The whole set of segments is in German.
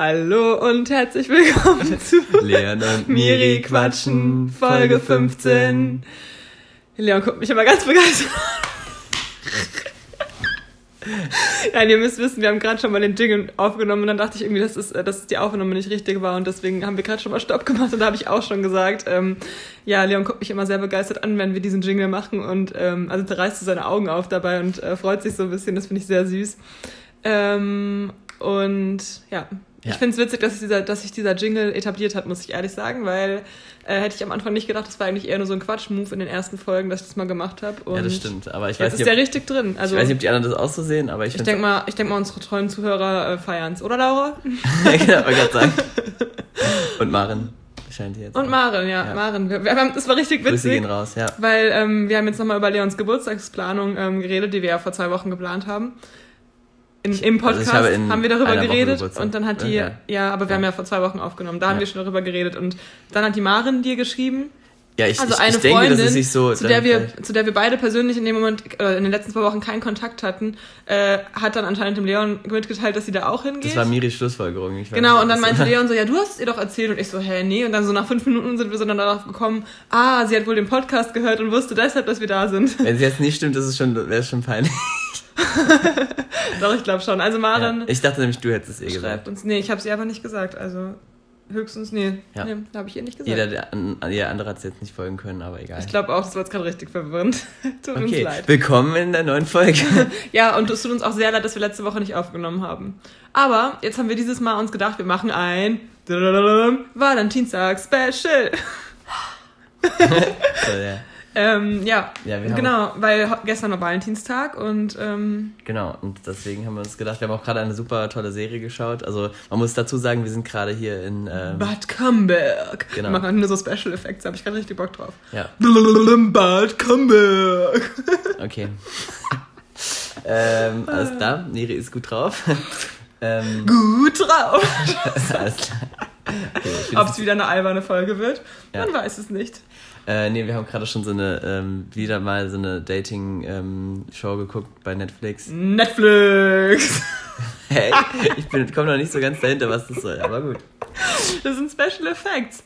Hallo und herzlich willkommen zu Leon und Miri quatschen, Folge 15. Leon guckt mich immer ganz begeistert. Nein, ihr müsst wissen, wir haben gerade schon mal den Jingle aufgenommen und dann dachte ich irgendwie, dass, es, dass die Aufnahme nicht richtig war und deswegen haben wir gerade schon mal Stopp gemacht und da habe ich auch schon gesagt, ähm, ja, Leon guckt mich immer sehr begeistert an, wenn wir diesen Jingle machen und ähm, also da reißt er seine Augen auf dabei und äh, freut sich so ein bisschen, das finde ich sehr süß. Ähm, und ja, ja. Ich finde es witzig, dass sich, dieser, dass sich dieser Jingle etabliert hat, muss ich ehrlich sagen, weil äh, hätte ich am Anfang nicht gedacht, das war eigentlich eher nur so ein Quatsch-Move in den ersten Folgen, dass ich das mal gemacht habe. Ja, das stimmt. Aber ich weiß nicht, ist der richtig drin. Also, ich weiß nicht, ob die anderen das auch so sehen, aber ich Ich denke mal, denk mal, unsere treuen Zuhörer äh, feiern es. Oder, Laura? ja, genau, wollte gerade sagen. Und Maren. Scheint jetzt und Maren, ja, ja. Maren. Wir, wir haben, das war richtig witzig. Grüße gehen raus, ja. Weil ähm, wir haben jetzt nochmal über Leons Geburtstagsplanung ähm, geredet, die wir ja vor zwei Wochen geplant haben. In, Im also Podcast also haben wir darüber geredet und dann hat die, ja, ja aber wir ja. haben ja vor zwei Wochen aufgenommen, da haben wir schon darüber geredet und dann hat die Maren dir geschrieben. Ja, ich, also ich, eine ich denke, Freundin, dass es sich so, zu der wir, zu der wir beide persönlich in dem Moment, äh, in den letzten zwei Wochen keinen Kontakt hatten, äh, hat dann anscheinend dem Leon mitgeteilt, dass sie da auch hingeht. Das war Miris Schlussfolgerung. Ich genau, nicht, und dann meinte Leon so, ja, du hast es ihr doch erzählt und ich so, hä, nee, und dann so nach fünf Minuten sind wir so dann darauf gekommen, ah, sie hat wohl den Podcast gehört und wusste deshalb, dass wir da sind. Wenn sie jetzt nicht stimmt, das ist schon, wäre schon peinlich. Doch, ich glaube schon. Also Maren. Ja, ich dachte nämlich, du hättest es eh gesagt. Uns, nee, ich habe sie einfach nicht gesagt. Also höchstens, nee. Ja. Nee, habe ich ihr nicht gesagt. Jeder, der, jeder andere hat es jetzt nicht folgen können, aber egal. Ich glaube auch, das war jetzt gerade richtig verwirrend. tut okay. uns leid. Willkommen in der neuen Folge. ja, und es tut uns auch sehr leid, dass wir letzte Woche nicht aufgenommen haben. Aber jetzt haben wir dieses Mal uns gedacht, wir machen ein Valentinstag-Special. so, ja. Ähm, ja, ja genau, weil gestern war Valentinstag und ähm, genau und deswegen haben wir uns gedacht, wir haben auch gerade eine super tolle Serie geschaut. Also man muss dazu sagen, wir sind gerade hier in ähm, Bad Camberg. Genau. Wir machen nur so Special Effects, habe ich gerade richtig Bock drauf. Ja. Bad Camberg. okay. ähm, alles klar, Neri ist gut drauf. ähm, gut drauf. alles klar. Okay, Ob es wieder eine alberne Folge wird, ja. man weiß es nicht. Äh, nee, wir haben gerade schon so eine, ähm, wieder mal so eine Dating-Show ähm, geguckt bei Netflix. Netflix! hey, ich komme noch nicht so ganz dahinter, was das soll, aber gut. Das sind Special Effects.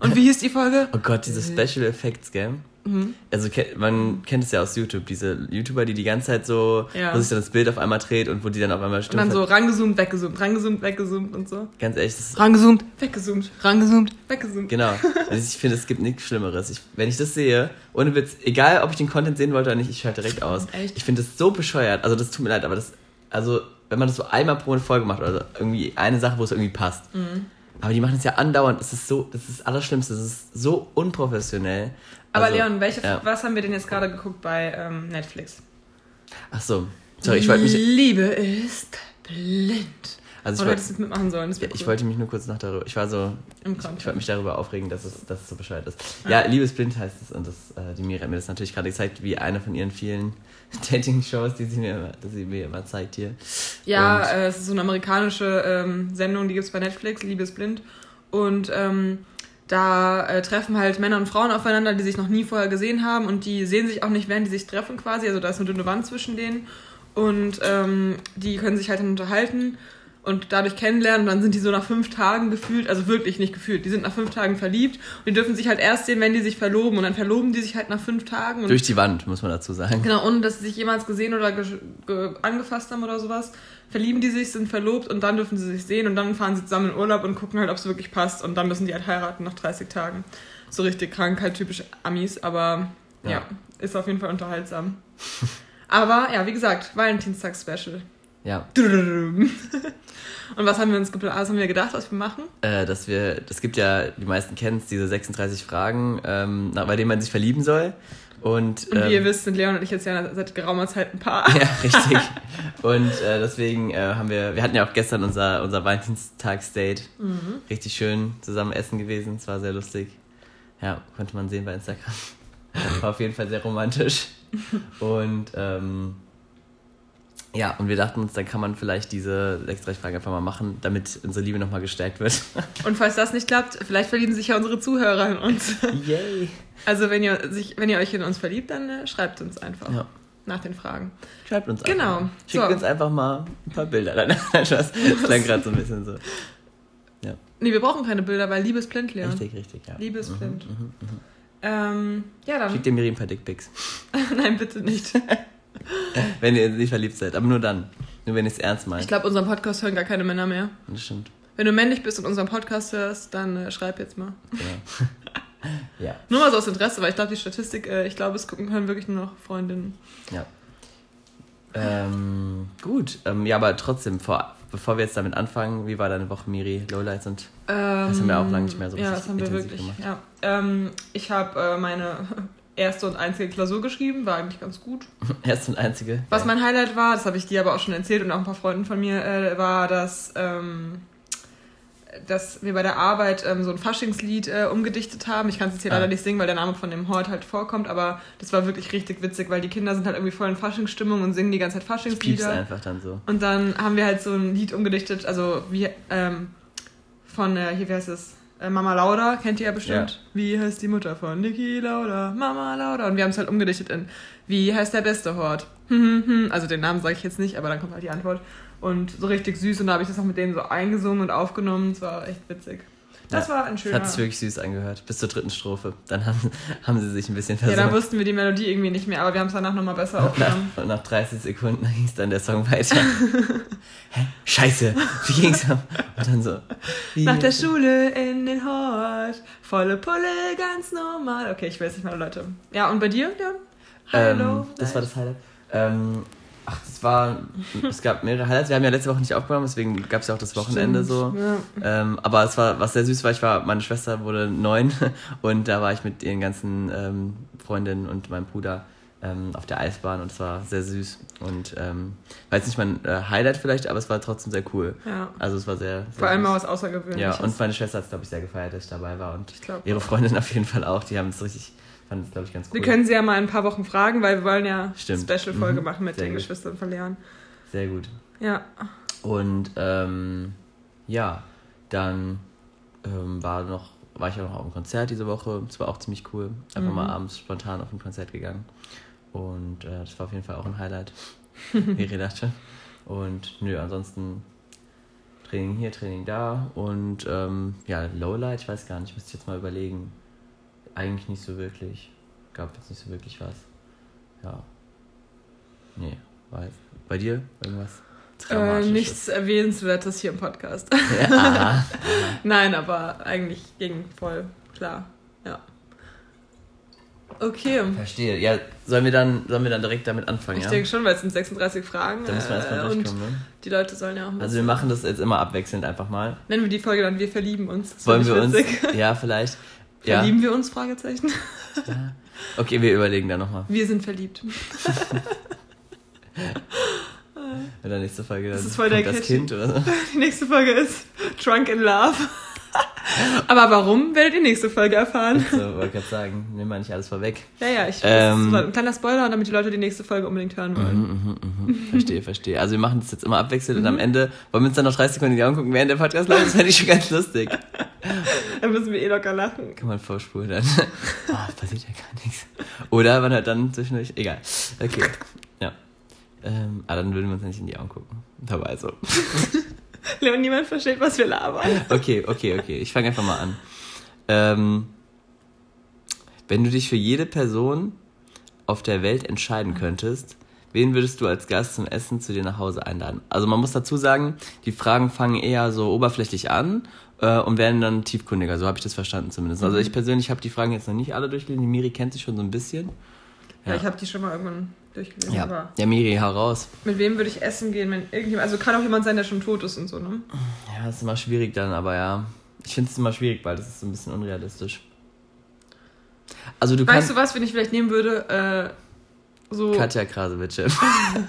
Und wie hieß die Folge? Oh Gott, diese Special Effects, gell? Mhm. Also man kennt es ja aus YouTube, diese YouTuber, die die ganze Zeit so, ja. wo sich dann das Bild auf einmal dreht und wo die dann auf einmal stimmt. Und dann so rangezoomt, weggezoomt, rangezoomt, weggezoomt und so. Ganz ehrlich, das ist Rangezoomt, weggezoomt, rangezoomt, weggezoomt. Genau. Also ich finde, es gibt nichts Schlimmeres. Ich, wenn ich das sehe, ohne Witz, egal ob ich den Content sehen wollte oder nicht, ich schalte direkt aus. Echt? Ich finde das so bescheuert. Also das tut mir leid, aber das, also wenn man das so einmal pro Folge macht oder irgendwie eine Sache, wo es irgendwie passt. Mhm. Aber die machen es ja andauernd. Das ist so, das ist das Allerschlimmste. Das ist so unprofessionell. Aber also, Leon, welche, ja. was haben wir denn jetzt gerade geguckt bei ähm, Netflix? Ach so. Sorry, ich wollte mich. Liebe ist blind. Also ich du mitmachen sollen. Ja, cool. Ich wollte mich nur kurz noch darüber. Ich war so. Im ich, ich wollte mich darüber aufregen, dass es, dass es so bescheuert ist. Ja, ja Liebesblind heißt es. Und das, äh, die Mira hat mir das natürlich gerade gezeigt, wie eine von ihren vielen Dating-Shows, die sie mir, die sie mir immer zeigt hier. Ja, äh, es ist so eine amerikanische ähm, Sendung, die gibt es bei Netflix, Liebesblind. Und ähm, da äh, treffen halt Männer und Frauen aufeinander, die sich noch nie vorher gesehen haben und die sehen sich auch nicht, während die sich treffen quasi. Also da ist eine dünne Wand zwischen denen und ähm, die können sich halt dann unterhalten und dadurch kennenlernen und dann sind die so nach fünf Tagen gefühlt, also wirklich nicht gefühlt, die sind nach fünf Tagen verliebt und die dürfen sich halt erst sehen, wenn die sich verloben und dann verloben die sich halt nach fünf Tagen. Durch die Wand, muss man dazu sagen. Genau, ohne dass sie sich jemals gesehen oder angefasst haben oder sowas. Verlieben die sich, sind verlobt und dann dürfen sie sich sehen und dann fahren sie zusammen in Urlaub und gucken halt, ob es wirklich passt und dann müssen die halt heiraten nach 30 Tagen. So richtig krank, halt typisch Amis, aber ja, ja ist auf jeden Fall unterhaltsam. aber ja, wie gesagt, Valentinstag-Special. Ja. Und was haben wir uns was haben wir gedacht, was wir machen? Äh, dass wir, es gibt ja, die meisten kennen es, diese 36 Fragen, ähm, bei denen man sich verlieben soll. Und, und wie ähm, ihr wisst, sind Leon und ich jetzt ja seit geraumer Zeit ein Paar. Ja, richtig. und äh, deswegen äh, haben wir, wir hatten ja auch gestern unser, unser Valentinstagsdate. Mhm. Richtig schön zusammen essen gewesen. Es war sehr lustig. Ja, konnte man sehen bei Instagram. War auf jeden Fall sehr romantisch. Und ähm, ja, und wir dachten uns, dann kann man vielleicht diese 36 Fragen einfach mal machen, damit unsere Liebe nochmal gestärkt wird. Und falls das nicht klappt, vielleicht verlieben sich ja unsere Zuhörer in uns. Yay! Also wenn ihr, sich, wenn ihr euch in uns verliebt, dann äh, schreibt uns einfach. Ja. nach den Fragen. Schreibt uns Genau. einfach. Schickt So. uns einfach mal ein paar Bilder. Nein, nein. Das klang gerade so ein bisschen so. Nee, wir brauchen keine Bilder, weil Liebe ist blind, Leon. Richtig, richtig, ja. Liebe ist Mhm, blind. mhm, mhm. Ähm, ja, dann. Schickt dem Miri ein paar Dickpics. Nein, bitte nicht. Wenn ihr nicht verliebt seid. Aber nur dann. Nur wenn ihr es ernst Ich meint. glaube, unseren Podcast hören gar keine Männer mehr. Das stimmt. Wenn du männlich bist und unseren Podcast hörst, dann äh, schreib jetzt mal. Genau. ja, Nur mal so aus Interesse, weil ich glaube, die Statistik, äh, ich glaube, es gucken können wirklich nur noch Freundinnen. ja. Ähm, gut. Ähm, ja, aber trotzdem, vor, bevor wir jetzt damit anfangen, wie war deine Woche, Miri? Lowlights und Ähm, Das haben wir auch lange nicht mehr so Ja, das haben wir wirklich. gemacht. Ja. Ähm, ich habe äh, meine erste und einzige Klausur geschrieben, war eigentlich ganz gut. erste und einzige. Was mein Highlight war, das habe ich dir aber auch schon erzählt und auch ein paar Freunden von mir, äh, war, dass, ähm, dass wir bei der Arbeit ähm, so ein Faschingslied äh, umgedichtet haben. Ich kann es jetzt hier Ah. leider nicht singen, weil der Name von dem Hort halt vorkommt, aber das war wirklich richtig witzig, weil die Kinder sind halt irgendwie voll in Faschingsstimmung und singen die ganze Zeit Faschingslieder. einfach dann so. Und dann haben wir halt so ein Lied umgedichtet, also wie ähm, von, äh, hier, wie heißt es? Äh, Mama Lauda, kennt ihr ja bestimmt. Wie heißt die Mutter von Niki Lauda? Mama Lauda. Und wir haben es halt umgedichtet in Wie heißt der beste Hort? Hm, hm, hm. Also den Namen sage ich jetzt nicht, aber dann kommt halt die Antwort. Und so richtig süß und da habe ich das auch mit denen so eingesungen und aufgenommen. Es war echt witzig. Das Ja, war ein schöner... hat sich wirklich süß angehört. Bis zur dritten Strophe. Dann haben, haben sie sich ein bisschen ja, da wussten wir die Melodie irgendwie nicht mehr, aber wir haben es danach nochmal besser aufgenommen. und nach 30 Sekunden ging es dann der Song weiter. Hä? Scheiße, wie ging's ab? Und dann so. Nach der Schule in den Hort, volle Pulle, ganz normal. Okay, ich weiß nicht mal, Leute. Ja, und bei dir, Leon? Hallo. Ähm, das war das Highlight. Ähm, ach, das war. Es gab mehrere Highlights. Wir haben ja letzte Woche nicht aufgenommen, deswegen gab es ja auch das Wochenende so. Ja. Ähm, aber es war, was sehr süß war, ich war, meine Schwester wurde neun und da war ich mit ihren ganzen ähm, Freundinnen und meinem Bruder ähm, auf der Eisbahn und es war sehr süß. Und ähm, war jetzt nicht mein äh, Highlight vielleicht, aber es war trotzdem sehr cool. ja. Also es war sehr. sehr Vor allem mal was Außergewöhnliches. Ja, und meine Schwester hat es, glaube ich, sehr gefeiert, dass ich dabei war und ich glaube. ihre Freundin auf jeden Fall auch. Die haben es richtig, fanden es, glaube ich, ganz cool. Wir können sie ja mal in ein paar Wochen fragen, weil wir wollen ja. Special-Folge Mhm. machen mit Sehr den gut. Geschwistern von Leon. Sehr gut. Ja. Und ähm, ja, dann ähm, war noch, war ich auch noch auf einem Konzert diese Woche. Das war auch ziemlich cool. Einfach Mhm. mal abends spontan auf ein Konzert gegangen. Und äh, das war auf jeden Fall auch ein Highlight, wie dachte. Und nö, ansonsten Training hier, Training da. Und ähm, ja, Lowlight, ich weiß gar nicht, müsste ich jetzt mal überlegen. Eigentlich nicht so wirklich. Gab jetzt nicht so wirklich was. Ja. Nee, weiß. Bei dir irgendwas? Äh, nichts Erwähnenswertes hier im Podcast. Ja. Nein, aber eigentlich ging voll klar. Ja. Okay. Verstehe. Ja, sollen wir dann, sollen wir dann direkt damit anfangen, Ich ja? denke schon, weil es sind 36 Fragen. Da müssen wir erstmal äh, und durchkommen, ne? die Leute sollen ja auch Also wir machen das jetzt immer abwechselnd einfach mal. Nennen wir die Folge dann Wir verlieben uns. Das Wollen wir ich uns? witzig. Ja, vielleicht. Ja. Verlieben wir uns? Fragezeichen. ja. Okay, wir überlegen dann nochmal. Wir sind verliebt. In der nächsten Folge Das ist voll der das. Kind oder so. Die nächste Folge ist Drunk in Love. Aber warum, werdet ihr nächste Folge erfahren. So, wollte gerade sagen, nimm mal nicht alles vorweg. Ja, ja, ich Ähm. das ist so ein kleiner Spoiler, damit die Leute die nächste Folge unbedingt hören wollen. Mhm, mhm, mhm. Verstehe, verstehe. Also wir machen das jetzt immer abwechselnd Mhm. und am Ende wollen wir uns dann noch 30 Sekunden in die Augen gucken, während der Podcast läuft. Das fände ich schon ganz lustig. Dann müssen wir eh locker lachen. Kann man vorspulen dann. Ah, passiert ja gar nichts. Oder man hört dann zwischendurch. Egal. Okay. Ja. Ähm, aber dann würden wir uns nicht in die Augen gucken. Dabei also. Leon, niemand versteht, was wir labern. Okay, okay, okay. Ich fange einfach mal an. Ähm, wenn du dich für jede Person auf der Welt entscheiden könntest, wen würdest du als Gast zum Essen zu dir nach Hause einladen? Also man muss dazu sagen, die Fragen fangen eher so oberflächlich an äh, und werden dann tiefkundiger. So habe ich das verstanden zumindest. Also ich persönlich habe die Fragen jetzt noch nicht alle durchgelesen. Die Miri kennt sie schon so ein bisschen. Ja, Ja. ich habe die schon mal irgendwann durchgelesen. Ja, Aber ja Miri, hau raus. mit wem würde ich essen gehen, wenn irgendjemand. Also kann auch jemand sein, der schon tot ist und so, ne? Ja, ist immer schwierig dann, aber ja. Ich finde es immer schwierig, weil das ist so ein bisschen unrealistisch. Also du Weißt du was, wenn ich vielleicht nehmen würde? Äh, so. Katja Krasowitsche.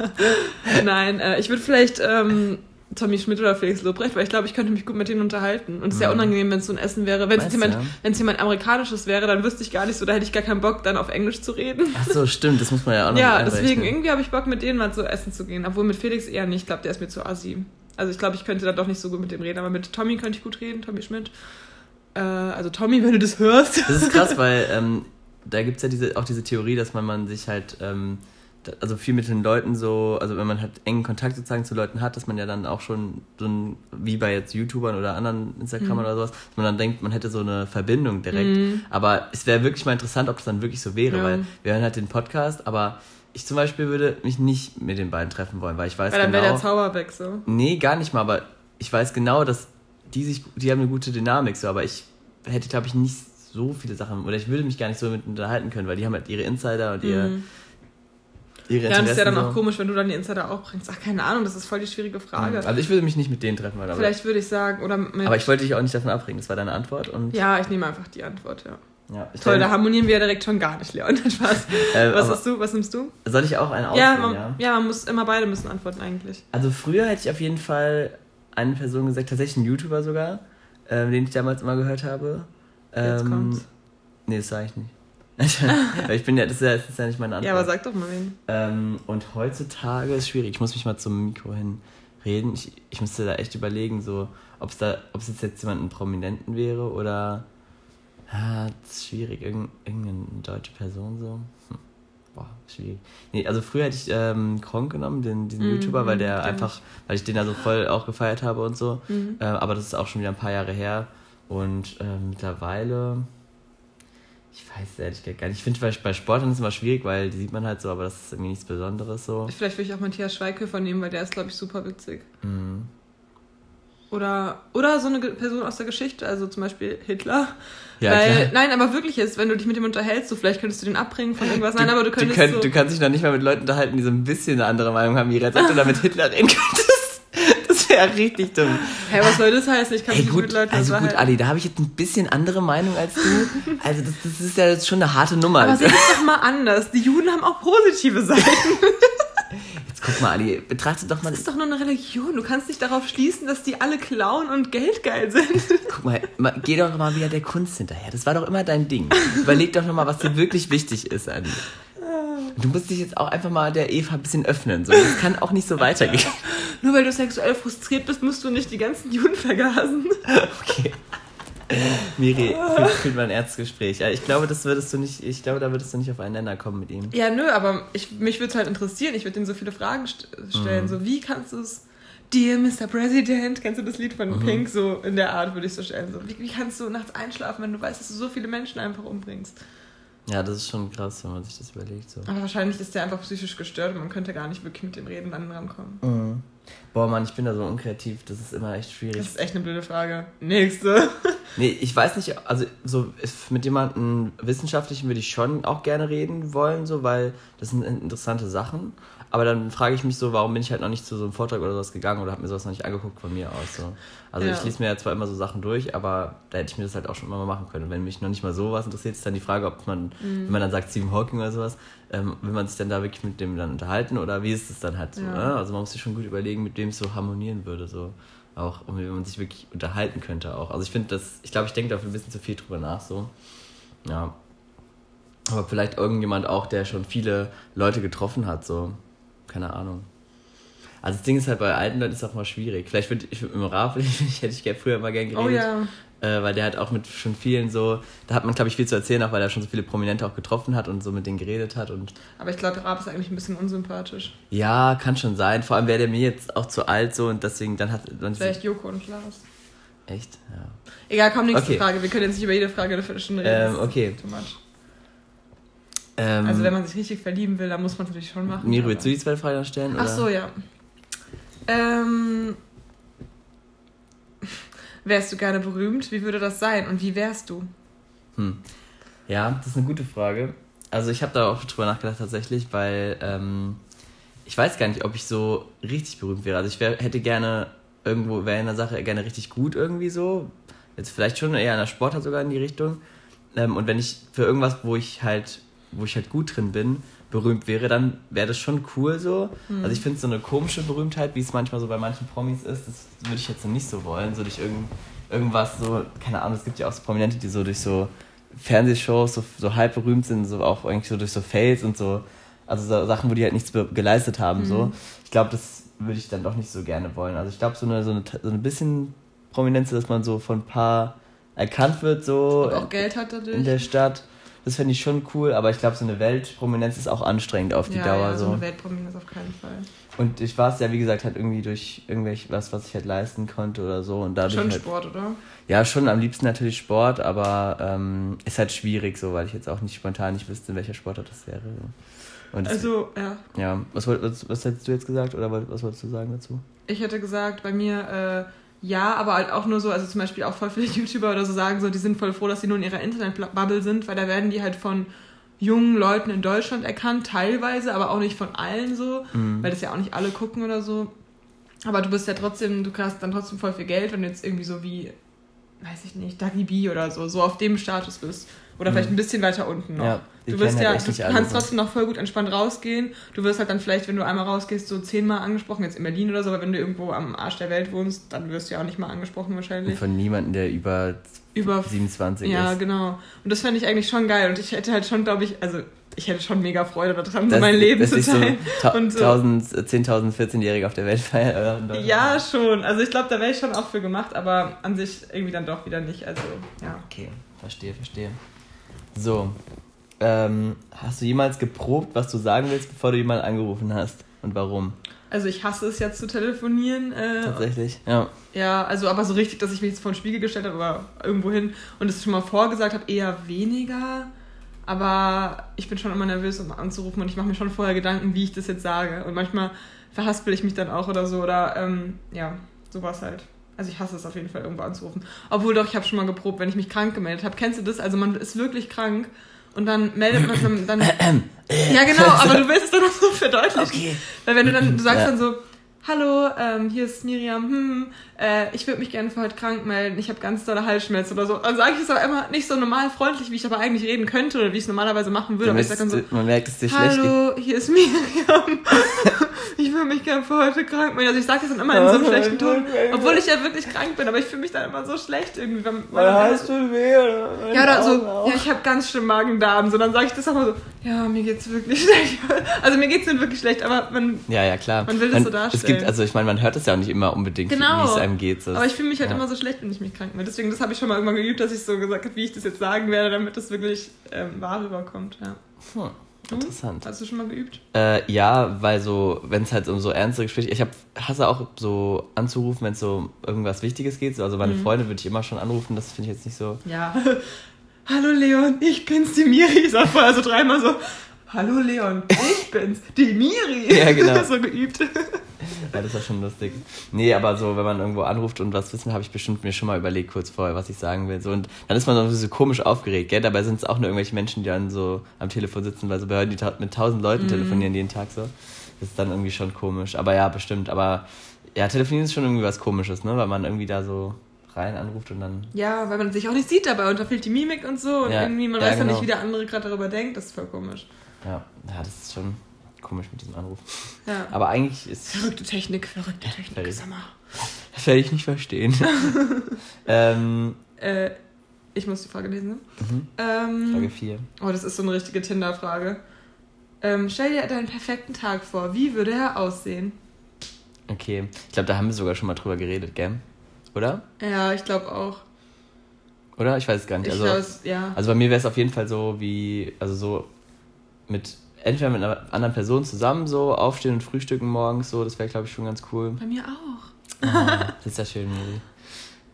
Nein, äh, ich würde vielleicht ähm, Tommy Schmidt oder Felix Lobrecht, weil ich glaube, ich könnte mich gut mit denen unterhalten. Und es ist ja Mhm. unangenehm, wenn es so ein Essen wäre. Wenn es jemand, ja? wenn's jemand Amerikanisches wäre, dann wüsste ich gar nicht so, da hätte ich gar keinen Bock, dann auf Englisch zu reden. Ach so, stimmt, das muss man ja auch noch Ja, deswegen, irgendwie habe ich Bock, mit denen mal so essen zu gehen. Obwohl mit Felix eher nicht. Ich glaube, der ist mir zu assi. Also ich glaube, ich könnte da doch nicht so gut mit dem reden. Aber mit Tommy könnte ich gut reden, Tommy Schmidt. Äh, also Tommy, wenn du das hörst. Das ist krass, weil ähm, da gibt es ja diese, auch diese Theorie, dass man, man sich halt ähm, also viel mit den Leuten so, also wenn man halt engen Kontakt sozusagen zu Leuten hat, dass man ja dann auch schon so ein, wie bei jetzt YouTubern oder anderen Instagramern Mhm. oder sowas, dass man dann denkt, man hätte so eine Verbindung direkt. Aber es wäre wirklich mal interessant, ob es dann wirklich so wäre, Ja. weil wir hören halt den Podcast, aber ich zum Beispiel würde mich nicht mit den beiden treffen wollen, weil ich weiß Weil dann genau. wäre der Zauber weg so. Nee, gar nicht mal, aber ich weiß genau, dass die sich, die haben eine gute Dynamik so, aber ich hätte, glaube ich, nicht so viele Sachen, oder ich würde mich gar nicht so mit unterhalten können, weil die haben halt ihre Insider und Mhm. Ihre Ja, und das ist ja dann auch komisch, wenn du dann die Insider auch bringst. Ach, keine Ahnung, das ist voll die schwierige Frage. Also ich würde mich nicht mit denen treffen aber, Vielleicht würde ich sagen, oder mit, aber ich wollte dich auch nicht davon abbringen, das war deine Antwort und Ja, ich nehme einfach die Antwort, ja. ja, ich Toll, da harmonieren wir ja direkt schon gar nicht, Leon. Spaß. Äh, Was hast du? Was nimmst du? Soll ich auch einen Ja auswählen, man, ja? ja, man muss immer beide müssen antworten eigentlich. Also früher hätte ich auf jeden Fall eine Person gesagt, tatsächlich ein YouTuber sogar, ähm, den ich damals immer gehört habe. Jetzt Ähm, kommt's. Nee, das sage ich nicht. Ich bin ja, das ist ja, das ist ja nicht meine Antwort. Ja, aber sag doch mal wen. Ähm, und heutzutage ist schwierig. Ich muss mich mal zum Mikro hin reden. Ich, ich müsste da echt überlegen, so, ob es da, ob es jetzt jemand einen Prominenten wäre oder. Ah, das ist schwierig. Irgend, irgendeine deutsche Person so. Hm. Boah, schwierig. Nee, also früher hätte ich ähm, Kronk genommen, den, diesen Mhm, YouTuber, weil der kenn einfach, weil ich den da so voll auch gefeiert habe und so. Mhm. Äh, aber das ist auch schon wieder ein paar Jahre her. Und ähm, mittlerweile. Ich weiß es ehrlich gesagt gar nicht. Ich finde bei, bei Sportlern ist es immer schwierig, weil die sieht man halt so, aber das ist irgendwie nichts Besonderes so. Vielleicht würde ich auch Matthias Schweighöfer nehmen, weil der ist, glaube ich, super witzig. Mhm. Oder, oder so eine Person aus der Geschichte, also zum Beispiel Hitler. Ja, weil, klar. nein, aber wirklich ist, wenn du dich mit ihm unterhältst, so vielleicht könntest du den abbringen von irgendwas. Nein, aber du könntest könnt- so, du kannst dich noch nicht mal mit Leuten unterhalten, die so ein bisschen eine andere Meinung haben, wie du da mit Hitler reden könntest. Wäre richtig dumm. Hä, was soll das heißen? Ich kann Hey, mich nicht mit gut, Leuten also gut. Ali, da habe ich jetzt ein bisschen andere Meinung als du. Also das, das ist ja jetzt schon eine harte Nummer. Aber seht es doch mal anders. Die Juden haben auch positive Seiten. Jetzt guck mal, Ali, betrachte doch mal, Das ist doch nur eine Religion. Du kannst nicht darauf schließen, dass die alle klauen und geldgeil sind. guck mal, mal, geh doch mal wieder der Kunst hinterher. Das war doch immer dein Ding. Überleg doch noch mal, was dir wirklich wichtig ist, Ali. Du musst dich jetzt auch einfach mal der Eva ein bisschen öffnen. So. Das kann auch nicht so weitergehen. Nur weil du sexuell frustriert bist, musst du nicht die ganzen Juden vergasen. Okay. Miri, führt, führt mal ein Erzgespräch. Ich glaube, das würdest du nicht, ich glaube, da würdest du nicht auf einen Nenner kommen mit ihm. Ja, nö, aber ich, mich würde es halt interessieren. Ich würde ihm so viele Fragen st stellen. So, wie kannst du es. Dear Mr. President, kennst du das Lied von Pink? So in der Art würde ich so stellen. So, wie, wie kannst du nachts einschlafen, wenn du weißt, dass du so viele Menschen einfach umbringst? Ja, das ist schon krass, wenn man sich das überlegt. So. Aber wahrscheinlich ist der einfach psychisch gestört und man könnte gar nicht wirklich mit dem Reden dann rankommen. Mhm. Boah, Mann, ich bin da so unkreativ, das ist immer echt Das schwierig. ist echt eine blöde Frage. Nächste. Nee, ich weiß nicht, also so mit jemandem Wissenschaftlichen würde ich schon auch gerne reden wollen, so, weil das sind interessante Sachen. Aber dann frage ich mich so, warum bin ich halt noch nicht zu so einem Vortrag oder sowas gegangen oder habe mir sowas noch nicht angeguckt von mir aus. So. Also Ja. ich lese mir ja zwar immer so Sachen durch, aber da hätte ich mir das halt auch schon immer mal machen können. Und wenn mich noch nicht mal sowas interessiert, ist dann die Frage, ob man, wenn man dann sagt Stephen Hawking oder sowas, ähm, will man sich dann da wirklich mit dem dann unterhalten oder wie ist es dann halt so? Ja. Ne? Also man muss sich schon gut überlegen, mit wem es so harmonieren würde. So. Auch, und wie man sich wirklich unterhalten könnte auch. Also ich finde das, ich glaube, ich denke da ein bisschen zu viel drüber nach so. Ja. Aber vielleicht irgendjemand auch, der schon viele Leute getroffen hat, so. Keine Ahnung. Also das Ding ist halt bei alten Leuten ist auch mal schwierig. Vielleicht würde ich mit dem Raff, ich hätte ich gern- früher mal gern geredet. Oh ja. Äh, weil der hat auch mit schon vielen so, da hat man glaube ich viel zu erzählen, auch weil er schon so viele Prominente auch getroffen hat und so mit denen geredet hat und Aber ich glaube, Raab ist eigentlich ein bisschen unsympathisch. ja, kann schon sein. Vor allem wäre der mir jetzt auch zu alt so und deswegen dann hat dann Vielleicht Joko und Klaas. echt, ja. Egal, komm, nächste Okay. Frage. Wir können jetzt nicht über jede Frage eine Viertelstunde reden. Ähm, okay. Too much. Ähm, Also wenn man sich richtig verlieben will, dann muss man es natürlich schon machen. Aber- willst du die zwei Fragen stellen? Ach oder? so, ja. Ähm, wärst du gerne berühmt? Wie würde das sein? Und wie wärst du? Hm. Ja, das ist eine gute Frage. Also ich habe da auch drüber nachgedacht tatsächlich, weil ähm, ich weiß gar nicht, ob ich so richtig berühmt wäre. Also ich wär, hätte gerne irgendwo, wäre in der Sache gerne richtig gut irgendwie so. Jetzt vielleicht schon eher in der Sportart sogar in die Richtung. Ähm, und wenn ich für irgendwas, wo ich halt, wo ich halt gut drin bin, berühmt wäre, dann wäre das schon cool so. Also ich finde so eine komische Berühmtheit, wie es manchmal so bei manchen Promis ist, das würde ich jetzt nicht so wollen. So durch irgend, irgendwas so, keine Ahnung, es gibt ja auch so Prominente, die so durch so Fernsehshows so, so halb berühmt sind, so auch eigentlich so durch so Fails und so, also so Sachen, wo die halt nichts geleistet haben, so. Ich glaube, das würde ich dann doch nicht so gerne wollen. Also ich glaube, so eine, so, eine, so ein bisschen Prominenz, dass man so von ein paar erkannt wird, so Und auch Geld hat dadurch? in der Stadt. Das fände ich schon cool, aber ich glaube, so eine Weltprominenz ist auch anstrengend auf die ja, Dauer. ja, so so. eine Weltprominenz auf keinen Fall. Und ich war es ja, wie gesagt, halt irgendwie durch irgendwelch was, was ich halt leisten konnte oder so. Und dadurch Schon halt, Sport, oder? Ja, schon am liebsten natürlich Sport, aber ähm, ist halt schwierig so, weil ich jetzt auch nicht spontan nicht wüsste, in welcher Sportart das wäre. Und das, Also, ja. ja, was, was, was hättest du jetzt gesagt oder was wolltest du sagen dazu? Ich hätte gesagt, bei mir äh, ja, aber halt auch nur so, also zum Beispiel auch voll viele YouTuber oder so sagen so, die sind voll froh, dass sie nur in ihrer Internetbubble sind, weil da werden die halt von jungen Leuten in Deutschland erkannt, teilweise, aber auch nicht von allen so, Mhm. weil das ja auch nicht alle gucken oder so. Aber du bist ja trotzdem, du hast dann trotzdem voll viel Geld, wenn du jetzt irgendwie so wie, weiß ich nicht, Dagi B oder so, so auf dem Status bist. Oder vielleicht ein bisschen weiter unten noch. Ja, du wirst ja, halt du kannst trotzdem noch voll gut entspannt rausgehen. Du wirst halt dann vielleicht, wenn du einmal rausgehst, so zehnmal angesprochen, jetzt in Berlin oder so, aber wenn du irgendwo am Arsch der Welt wohnst, dann wirst du ja auch nicht mal angesprochen wahrscheinlich. Von niemandem, der über, Über 27 Ja, ist. genau. Und das fände ich eigentlich schon geil. Und ich hätte halt schon, glaube ich, also ich hätte schon mega Freude daran, so Das- mein Leben zu so teilen. und so. 1000, 10.000 14-Jährige auf der Welt feiern. Ja, schon. Also ich glaube, da wäre ich schon auch für gemacht, aber an sich irgendwie dann doch wieder nicht. Also, ja. Okay, verstehe, verstehe. So, ähm, hast du jemals geprobt, was du sagen willst, bevor du jemanden angerufen hast? Und warum? Also ich hasse es jetzt zu telefonieren. Äh, Tatsächlich? Ja. Ja, also aber so richtig, dass ich mich jetzt vor den Spiegel gestellt habe oder irgendwo hin und es schon mal vorgesagt habe, eher weniger. Aber ich bin schon immer nervös, um anzurufen und ich mache mir schon vorher Gedanken, wie ich das jetzt sage. Und manchmal verhaspel ich mich dann auch oder so oder ähm, ja, sowas halt. Also ich hasse es auf jeden Fall, irgendwo anzurufen. Obwohl doch, ich habe schon mal geprobt, wenn ich mich krank gemeldet habe. Kennst du das? Also man ist wirklich krank und dann meldet man dann... ja genau, aber du willst es dann auch so verdeutlichen. Okay. Weil wenn du dann, du sagst Ja. dann so, hallo, ähm, hier ist Miriam, hm, äh, ich würde mich gerne für heute krank melden, ich habe ganz dolle Halsschmerzen oder so. Dann sage ich es aber immer nicht so normal freundlich, wie ich aber eigentlich reden könnte oder wie ich es normalerweise machen würde. Aber ich sag dann so, man merkt, es dir schlecht hallo, hier ist Miriam, ich würde mich gerne für heute krank. Also ich sage das dann immer in so einem schlechten Ton, obwohl ich ja wirklich krank bin, aber ich fühle mich dann immer so schlecht irgendwie. Wenn, Mein Hals tut weh. oder ja, oder so, auch. ja, ich habe ganz schlimm Magen-Darm. So, dann sage ich das auch mal so, ja, mir geht's wirklich schlecht. Also mir geht's nicht wirklich schlecht, aber man, Ja, ja, klar. Man will das so Es darstellen. gibt, also ich meine, man hört es ja auch nicht immer unbedingt, Genau. wie es einem geht. So. Aber ich fühle mich halt Ja. immer so schlecht, wenn ich mich krank melde. Deswegen, das habe ich schon mal irgendwann geübt, dass ich so gesagt habe, wie ich das jetzt sagen werde, damit das wirklich ähm, wahr rüberkommt. Ja. Hm, interessant. Hast du schon mal geübt? Äh, ja, weil so, wenn es halt um so ernste Gespräche, ich hab, hasse auch so anzurufen, wenn es so um irgendwas Wichtiges geht. So, Also meine Mhm. Freunde würde ich immer schon anrufen, das finde ich jetzt nicht so. Ja. Hallo Leon, ich bin's, die Miri. Ich sag vorher so dreimal so, hallo Leon, ich bin's, die Miri. Ja, genau. so geübt. Ja, das war schon lustig. Nee, aber so, wenn man irgendwo anruft und was wissen, habe ich bestimmt mir schon mal überlegt kurz vorher, was ich sagen will. So, und dann ist man so komisch aufgeregt, gell? Dabei sind es auch nur irgendwelche Menschen, die dann so am Telefon sitzen, weil so Behörden, die mit tausend. Leuten telefonieren jeden Tag so. Das ist dann irgendwie schon komisch. Aber ja, bestimmt. Aber ja, telefonieren ist schon irgendwie was komisches, ne? Weil man irgendwie da so rein anruft und dann. Ja, weil man sich auch nicht sieht dabei und da fehlt die Mimik und so und Ja, irgendwie, man ja, weiß ja genau. nicht, wie der andere gerade darüber denkt. Das ist voll komisch. Ja, ja, das ist schon komisch mit diesem Anruf. Ja. Aber eigentlich ist. Verrückte Technik, verrückte Technik, sag mal. Das werde ich nicht verstehen. ähm, Äh, ich muss die Frage lesen, ne? mhm. Ähm, Frage 4. Oh, das ist so eine richtige Tinder-Frage. Ähm, stell dir deinen perfekten Tag vor. Wie würde er aussehen? Okay. Ich glaube, da haben wir sogar schon mal drüber geredet, gell? Oder? Ja, ich glaube auch. Oder? Ich weiß es gar nicht. Ich Also, es- ja. also bei mir wäre es auf jeden Fall so wie, also so mit entweder mit einer anderen Person zusammen so aufstehen und frühstücken morgens so, das wäre glaube ich schon ganz cool. Bei mir auch. Ah, das ist ja schön, Miri.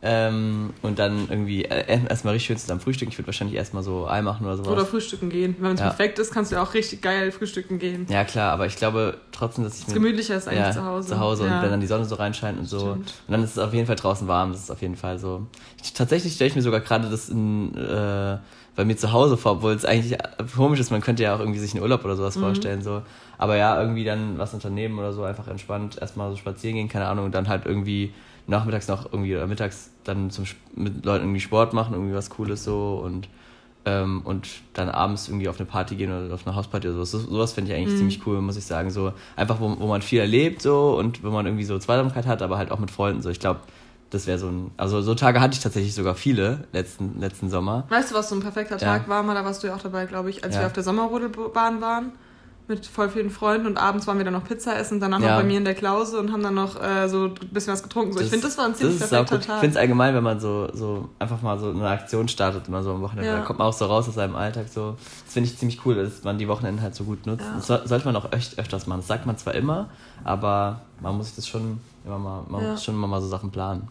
Ähm, und dann irgendwie äh, erstmal richtig schön zusammen frühstücken. Ich würde wahrscheinlich erstmal so Ei machen oder sowas. Oder frühstücken gehen. Wenn es Ja. perfekt ist, kannst du ja auch richtig geil frühstücken gehen. ja klar, aber ich glaube trotzdem, dass ich Das Gemütlicher ist eigentlich ja, zu Hause. Zu Hause ja. und wenn dann die Sonne so reinscheint und so. Stimmt. Und dann ist es auf jeden Fall draußen warm. Das ist auf jeden Fall so. Ich, tatsächlich stelle ich mir sogar gerade das in, äh, bei mir zu Hause vor, obwohl es eigentlich komisch ist. Man könnte ja auch irgendwie sich einen Urlaub oder sowas Mhm. vorstellen. So. Aber ja, irgendwie dann was unternehmen oder so, einfach entspannt erstmal so spazieren gehen, keine Ahnung, und dann halt irgendwie nachmittags noch irgendwie oder mittags dann zum mit Leuten irgendwie Sport machen, irgendwie was Cooles so und ähm, und dann abends irgendwie auf eine Party gehen oder auf eine Hausparty oder sowas. So, sowas finde ich Mhm. eigentlich ziemlich cool, muss ich sagen. So einfach, wo, wo man viel erlebt so und wo man irgendwie so Zweisamkeit hat, aber halt auch mit Freunden so. Ich glaube, das wäre so ein. Also so Tage hatte ich tatsächlich sogar viele letzten, letzten Sommer. Weißt du, was so ein perfekter Ja. Tag war? Mal, da warst du ja auch dabei, glaube ich, als Ja. wir auf der Sommerrodelbahn waren. mit voll vielen Freunden und abends waren wir dann noch Pizza essen, danach ja. noch bei mir in der Klause und haben dann noch äh, so ein bisschen was getrunken. So, das, ich finde, das war ein ziemlich perfekter Tag. Ich finde es allgemein, wenn man so, so einfach mal so eine Aktion startet, immer so am Wochenende, ja. da kommt man auch so raus aus seinem Alltag. So. Das finde ich ziemlich cool, dass man die Wochenenden halt so gut nutzt. Ja. Das so, sollte man auch echt öfters machen. Das sagt man zwar immer, aber man muss das schon immer mal, man muss schon immer mal so Sachen planen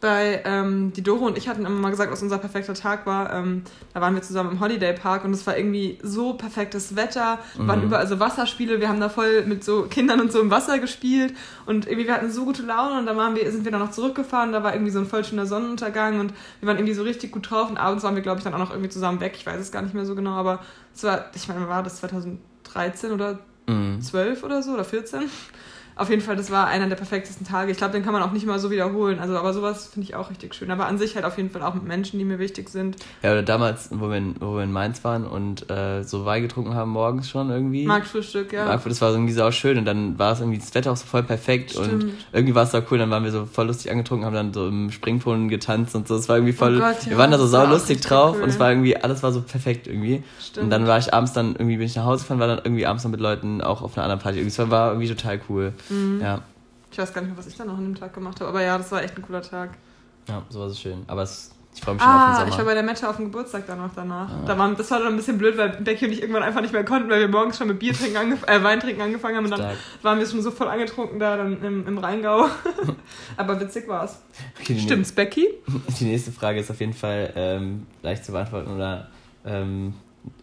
bei ähm, die Doro und ich hatten immer mal gesagt, was unser perfekter Tag war. Ähm, da waren wir zusammen im Holiday Park und es war irgendwie so perfektes Wetter. Mhm. waren überall so Wasserspiele. Wir haben da voll mit so Kindern und so im Wasser gespielt und irgendwie wir hatten so gute Laune und dann waren wir, sind wir dann noch zurückgefahren. Da war irgendwie so ein voll schöner Sonnenuntergang und wir waren irgendwie so richtig gut drauf und abends waren wir, glaube ich, dann auch noch irgendwie zusammen weg. Ich weiß es gar nicht mehr so genau, aber es war, ich meine, war das 2013 oder mhm. 12 oder so oder 14? Auf jeden Fall, das war einer der perfektesten Tage. Ich glaube, den kann man auch nicht mal so wiederholen. Also, aber sowas finde ich auch richtig schön. Aber an sich halt auf jeden Fall auch mit Menschen, die mir wichtig sind. Ja, oder damals, wo wir in, wo wir in Mainz waren und äh, so Wein getrunken haben morgens schon irgendwie. Marktfrühstück, ja. Marktfrühstück, das war irgendwie sau schön und dann war es irgendwie das Wetter auch so voll perfekt Stimmt. und irgendwie war es da cool. Dann waren wir so voll lustig angetrunken, haben dann so im Springbrunnen getanzt und so. Es war irgendwie voll. Oh Gott, ja, wir waren da so sau lustig drauf cool. und es war irgendwie, alles war so perfekt irgendwie. Stimmt. Und dann war ich abends dann irgendwie, bin ich nach Hause gefahren, war dann irgendwie abends noch mit Leuten auch auf einer anderen Party. Es war irgendwie total cool. Mhm. Ja. Ich weiß gar nicht mehr, was ich dann noch an dem Tag gemacht habe. Aber ja, das war echt ein cooler Tag. Ja, so war es schön. Aber es, ich freue mich schon ah, auf den Sommer. ich war bei der Mette auf dem Geburtstag dann noch danach. Ah. Da war, das war dann ein bisschen blöd, weil Becky und ich irgendwann einfach nicht mehr konnten, weil wir morgens schon mit Bier trinken äh, Wein trinken angefangen haben. Und dann waren wir schon so voll angetrunken da dann im, im Rheingau. Aber witzig war es. Okay, Stimmt's, Becky? Die nächste Frage ist auf jeden Fall ähm, leicht zu beantworten oder ähm,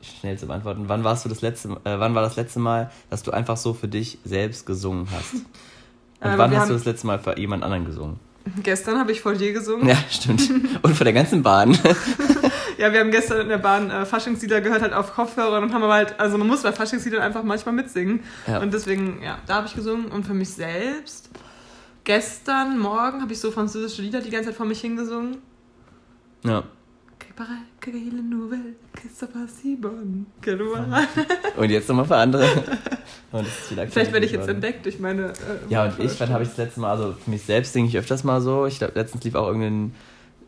schnell zu beantworten. Wann warst du das letzte, äh, wann war das letzte Mal, dass du einfach so für dich selbst gesungen hast? Und ähm, wann hast du das letzte Mal für jemand anderen gesungen? Gestern habe ich vor dir gesungen. Ja, stimmt. Und vor der ganzen Bahn. ja, wir haben gestern in der Bahn äh, Faschingslieder gehört, halt auf Kopfhörern und haben aber halt, also man muss bei Faschingsliedern einfach manchmal mitsingen. Ja. Und deswegen, ja, da habe ich gesungen. Und für mich selbst, gestern Morgen habe ich so französische Lieder die ganze Zeit vor mich hingesungen. Ja. Und jetzt nochmal für andere. Vielleicht werde ich jetzt entdeckt durch meine. Äh, ja, und ich, wann habe ich das letzte Mal, also für mich selbst singe ich öfters mal so. Ich glaube, letztens lief auch irgendein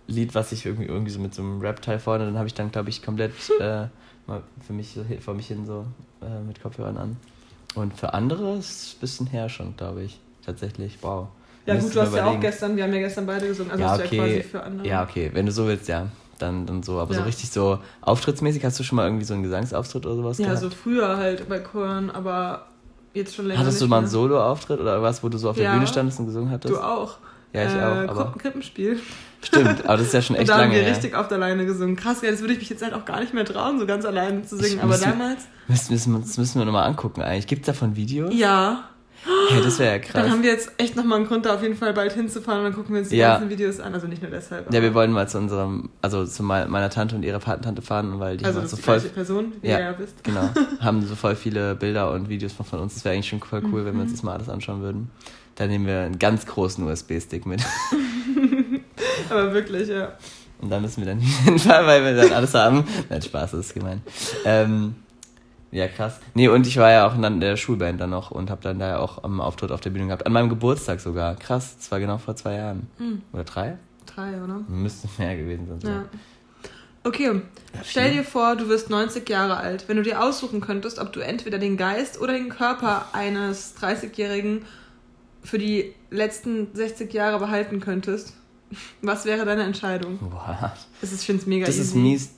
Lied, was ich irgendwie, irgendwie so mit so einem Rap-Teil vorne, dann habe ich dann, glaube ich, komplett äh, mal für mich so vor mich hin so äh, mit Kopfhörern an. Und für andere ist es ein bisschen her schon, glaube ich. Tatsächlich, wow. Ja, gut, du hast ja auch gestern, wir haben ja gestern beide gesungen, also ja, okay. ja quasi für andere. Ja, okay, wenn du so willst, ja dann, dann so. Aber ja. so richtig so auftrittsmäßig, hast du schon mal irgendwie so einen Gesangsauftritt oder sowas Ja, gehabt? so früher halt bei Chören, aber jetzt schon länger Hattest du mal einen Solo-Auftritt oder was, wo du so auf der ja. Bühne standest und gesungen hattest? Du auch. Ja, ich äh, auch. Aber Krippenspiel. Stimmt, aber das ist ja schon echt lange. Da haben wir her. richtig oft alleine gesungen. Krass, ja, das würde ich mich jetzt halt auch gar nicht mehr trauen, so ganz alleine zu singen. Ich aber müssen, damals. Müssen, müssen, das müssen wir nochmal angucken eigentlich. Gibt es davon Videos? Ja. Hey, das wäre ja krass. Dann haben wir jetzt echt nochmal einen Grund, da auf jeden Fall bald hinzufahren und dann gucken wir uns die ja. ganzen Videos an. Also nicht nur deshalb. Ja, wir wollen mal zu unserem, also zu meiner Tante und ihrer Patentante fahren, weil die also haben so die voll. Person, wie ja, ihr ja wisst. Genau. haben so voll viele Bilder und Videos von, von uns. Das wäre eigentlich schon voll cool, mhm. wenn wir uns mhm. das mal alles anschauen würden. Dann nehmen wir einen ganz großen USB-Stick mit. Aber wirklich, ja. Und dann müssen wir dann hinfahren, weil wir dann alles haben. Nein, Spaß, das ist gemein. Ähm, ja, krass. Nee, und ich war ja auch in der Schulband dann noch und habe dann da ja auch am Auftritt auf der Bühne gehabt. An meinem Geburtstag sogar. Krass, das war genau vor zwei Jahren. Mhm. Oder drei? Drei, oder? Müsste mehr gewesen sein. Ja. Okay, stell dir vor, du wirst 90 Jahre alt. Wenn du dir aussuchen könntest, ob du entweder den Geist oder den Körper eines 30-Jährigen für die letzten 60 Jahre behalten könntest, was wäre deine Entscheidung? Boah. Das ist, ich finde es mega Das easy. ist mies.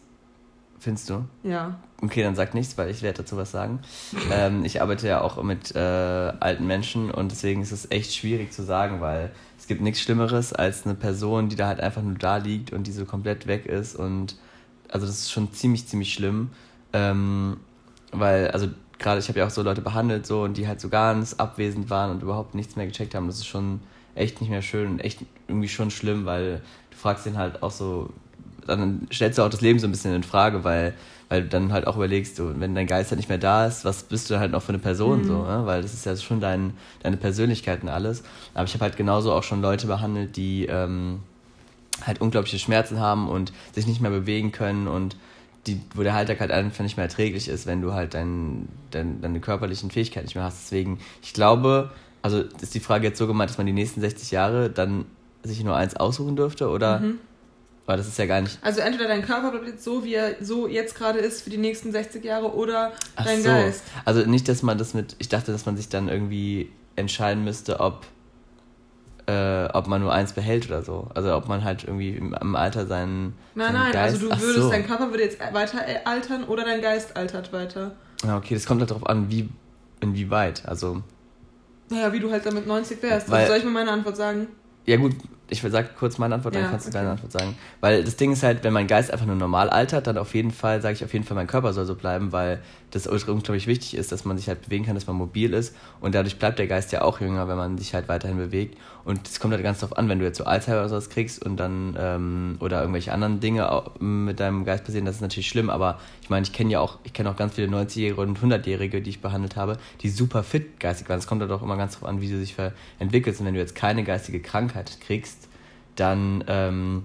Findest du? Ja. Okay, dann sag nichts, weil ich werde dazu was sagen. ähm, ich arbeite ja auch mit äh, alten Menschen und deswegen ist es echt schwierig zu sagen, weil es gibt nichts Schlimmeres als eine Person, die da halt einfach nur da liegt und die so komplett weg ist und also das ist schon ziemlich, ziemlich schlimm. Ähm, weil, also gerade ich habe ja auch so Leute behandelt so und die halt so ganz abwesend waren und überhaupt nichts mehr gecheckt haben. Das ist schon echt nicht mehr schön und echt irgendwie schon schlimm, weil du fragst den halt auch so, dann stellst du auch das Leben so ein bisschen in Frage, weil weil du dann halt auch überlegst, so, wenn dein Geist halt nicht mehr da ist, was bist du halt noch für eine Person mhm. so, ne? weil das ist ja schon dein, deine Persönlichkeit und alles. Aber ich habe halt genauso auch schon Leute behandelt, die ähm, halt unglaubliche Schmerzen haben und sich nicht mehr bewegen können und die, wo der Alltag halt einfach nicht mehr erträglich ist, wenn du halt dein, dein, deine körperlichen Fähigkeiten nicht mehr hast. Deswegen, ich glaube, also ist die Frage jetzt so gemeint, dass man die nächsten 60 Jahre dann sich nur eins aussuchen dürfte oder? Mhm Aber das ist ja gar nicht. Also entweder dein Körper bleibt jetzt so, wie er so jetzt gerade ist für die nächsten 60 Jahre oder Ach dein so. Geist. Also nicht, dass man das mit. Ich dachte, dass man sich dann irgendwie entscheiden müsste, ob, äh, ob man nur eins behält oder so. Also ob man halt irgendwie im, im Alter seinen. Nein, seinen nein, Geist, also du würdest, so. dein Körper würde jetzt weiter altern oder dein Geist altert weiter. Ja, okay, das kommt halt darauf an, wie inwieweit. Also. Naja, wie du halt damit 90 wärst. Weil- Also soll ich mir meine Antwort sagen? Ja gut, ich sag kurz meine Antwort, dann Ja, kannst du okay. deine Antwort sagen. Weil das Ding ist halt, wenn mein Geist einfach nur normal altert, dann auf jeden Fall, sage ich auf jeden Fall, mein Körper soll so bleiben, weil das ultra unglaublich wichtig ist, dass man sich halt bewegen kann, dass man mobil ist und dadurch bleibt der Geist ja auch jünger, wenn man sich halt weiterhin bewegt. Und es kommt halt ganz drauf an, wenn du jetzt so Alzheimer oder sowas kriegst und dann ähm, oder irgendwelche anderen Dinge mit deinem Geist passieren, das ist natürlich schlimm, aber meine, ich kenne ja auch, ich kenne auch ganz viele 90-Jährige und 100-Jährige, die ich behandelt habe, die super fit geistig waren. Es kommt halt auch immer ganz drauf an, wie du dich entwickelst und wenn du jetzt keine geistige Krankheit kriegst, dann ähm,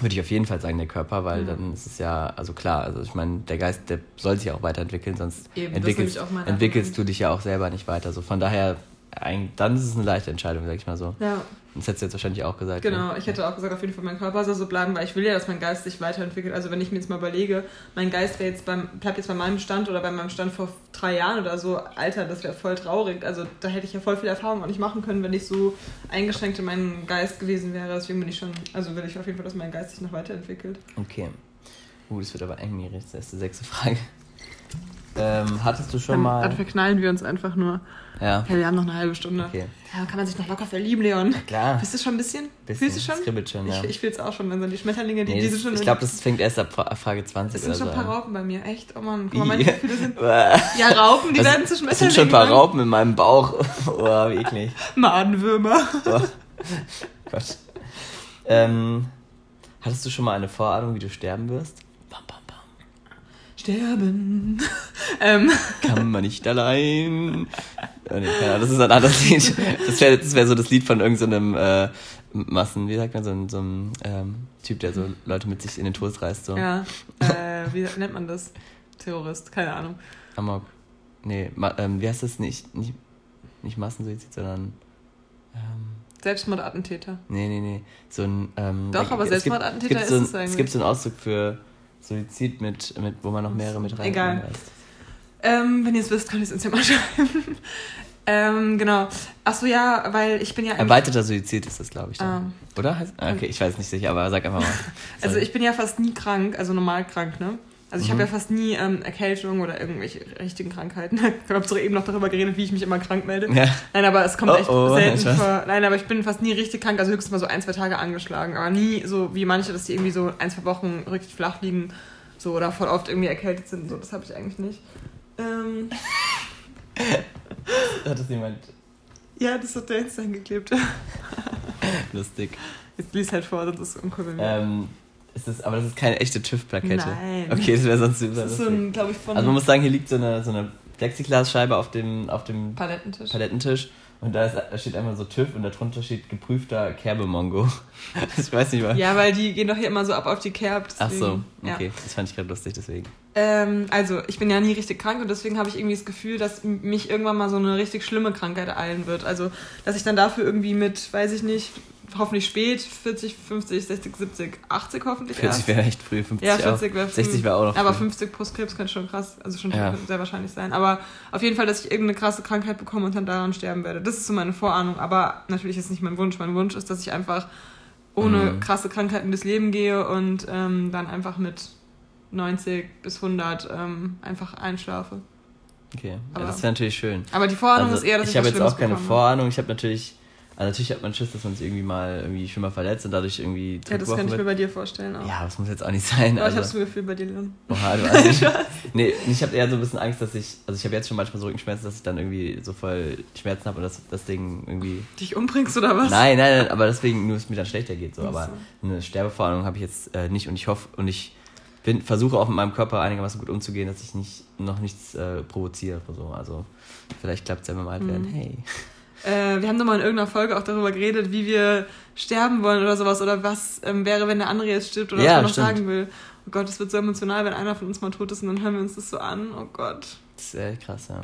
würde ich auf jeden Fall sagen, der Körper, weil Mhm. dann ist es ja, also klar, also ich meine, der Geist, der soll sich auch weiterentwickeln, sonst Eben, entwickelst, entwickelst du dich ja auch selber nicht weiter. So von daher, dann ist es eine leichte Entscheidung, sag ich mal so. Ja, Das hättest du jetzt wahrscheinlich auch gesagt. genau. Ne? Ich hätte auch gesagt, auf jeden Fall mein Körper soll so bleiben, weil ich will ja, dass mein Geist sich weiterentwickelt. Also wenn ich mir jetzt mal überlege, mein Geist wäre jetzt beim, bleibt jetzt bei meinem Stand oder bei meinem Stand vor drei Jahren oder so, Alter, das wäre voll traurig. Also da hätte ich ja voll viel Erfahrung auch nicht machen können, wenn ich so eingeschränkt in meinem Geist gewesen wäre. Deswegen bin ich schon, also will ich auf jeden Fall, dass mein Geist sich noch weiterentwickelt. Okay. Uh, das wird aber eng, Miri. Das ist die sechste Frage. Ähm, hattest du schon Dann, mal. dann verknallen wir uns einfach nur. Ja. Ja, wir haben noch eine halbe Stunde. Okay. Ja, kann man sich noch locker verlieben, Leon. Klar. Bist du schon ein bisschen? Bisschen. Fühlst du schon? Es kribbelt schon, ja. Ich, ich es auch schon. Dann sind die Schmetterlinge, die, nee, die das, sind schon. ich glaube, das fängt erst ab Fra- Frage 20 es sind schon so ein paar an. Raupen bei mir. Echt? Oh Mann, guck mal, meine Gefühle sind. Es Ja, Raupen, die werden zu Schmetterlingen. sind schon ein paar. Raupen in meinem Bauch. oh, wie eklig. Madenwürmer. Oh. Gott. Ähm, hattest du schon mal eine Vorahnung, wie du sterben wirst? Sterben. ähm, Kann man nicht allein. Ahnung, das ist ein anderes Lied. Das wäre wär so das Lied von irgendeinem so äh, Massen, wie sagt man, so, ein- so einem ähm, Typ, der so Leute mit sich in den Tod reißt. So. ja, äh, wie nennt man das? Terrorist, keine Ahnung. Amok. Nee, ähm, wie heißt das? Nicht, nicht, nicht Massensuizid, sondern. Ähm, Selbstmordattentäter. nee, nee, nee. So ein. Ähm, Doch, aber gibt- Selbstmordattentäter gibt so ist ein, es eigentlich. Es gibt so einen Ausdruck für Suizid, mit, mit, wo man noch mehrere mit rein Egal. Ähm, wenn ihr es wisst, kann ich es uns ja mal schreiben. ähm, genau. Achso, ja, weil ich bin ja Erweiterter Suizid ist das, glaube ich. Ah. Dann. Oder? Heißt- ah, Okay, ich weiß nicht sicher, aber sag einfach mal. Also ich bin ja fast nie krank, also normal krank, ne? Also ich Mhm. habe ja fast nie ähm, Erkältung oder irgendwelche richtigen Krankheiten. Ich habe sogar eben noch darüber geredet, wie ich mich immer krank melde. Ja. Nein, aber es kommt Oh, echt oh, selten vor. Nein, aber ich bin fast nie richtig krank, also höchstens mal so ein, zwei Tage angeschlagen. Aber nie so wie manche, dass die irgendwie so ein, zwei Wochen richtig flach liegen so oder voll oft irgendwie erkältet sind. So, das habe ich eigentlich nicht. Ähm, Hat das jemand ja, das hat der Insta hingeklebt. lustig? Jetzt lies halt vor, sonst ist es uncool bei mir. Ähm, ist das, aber das ist keine echte TÜV-Plakette. Nein. Okay, das wäre sonst super das ist so ein, glaube ich, von Also man muss sagen, hier liegt so eine, so eine Plexiglasscheibe auf dem, auf dem Palettentisch. Palettentisch und da, ist, da steht einmal so TÜV und darunter steht geprüfter Kerbemongo. ich weiß nicht was. Ja, weil die gehen doch hier immer so ab auf die Kerb. Ach so, okay. Das fand ich gerade lustig, deswegen. Ja. Ähm, also, ich bin ja nie richtig krank und deswegen habe ich irgendwie das Gefühl, dass mich irgendwann mal so eine richtig schlimme Krankheit ereilen wird. Also, dass ich dann dafür irgendwie mit, weiß ich nicht, hoffentlich spät, 40, 50, 60, 70, 80 hoffentlich 40 erst. wäre echt früh, 50 Ja, auch. 40 wäre 60 wäre auch noch Aber früh. 50 Brustkrebs könnte schon krass, also schon Ja. sehr wahrscheinlich sein. Aber auf jeden Fall, dass ich irgendeine krasse Krankheit bekomme und dann daran sterben werde. Das ist so meine Vorahnung. Aber natürlich ist es nicht mein Wunsch. Mein Wunsch ist, dass ich einfach ohne Mhm. krasse Krankheiten durchs Leben gehe und ähm, dann einfach mit 90 bis 100 ähm, einfach einschlafe. Okay, ja, Aber- das wäre natürlich schön. Aber die Vorahnung Also, ist eher, dass ich, ich habe jetzt auch keine bekomme. Vorahnung. Ich habe natürlich, also natürlich hat man Schiss, dass man sich irgendwie mal irgendwie schon mal verletzt und dadurch irgendwie Ja, das kann ich mir bei dir vorstellen auch. Ja, das muss jetzt auch nicht sein. Aber ich habe also, das Gefühl bei dir, Leon. Oha, du also, Nee, ich habe eher so ein bisschen Angst, dass ich, also ich habe jetzt schon manchmal so Rückenschmerzen, dass ich dann irgendwie so voll Schmerzen habe und das, das Ding irgendwie. Dich umbringst oder was? Nein, nein, nein, aber deswegen nur es mir dann schlechter geht. So. Aber so. eine Sterbevorahnung habe ich jetzt äh, nicht und ich hoffe und ich bin, versuche auch mit meinem Körper einigermaßen gut umzugehen, dass ich nicht noch nichts äh, provoziere oder so. Also vielleicht klappt es ja beim Altwerden. Mhm. Hey. Äh, wir haben doch mal in irgendeiner Folge auch darüber geredet, wie wir sterben wollen oder sowas. Oder was ähm, wäre, wenn der andere jetzt stirbt oder Ja, was man noch stimmt. sagen will. Oh Gott, es wird so emotional, wenn einer von uns mal tot ist und dann hören wir uns das so an. Oh Gott. Das ist äh, krass, ja.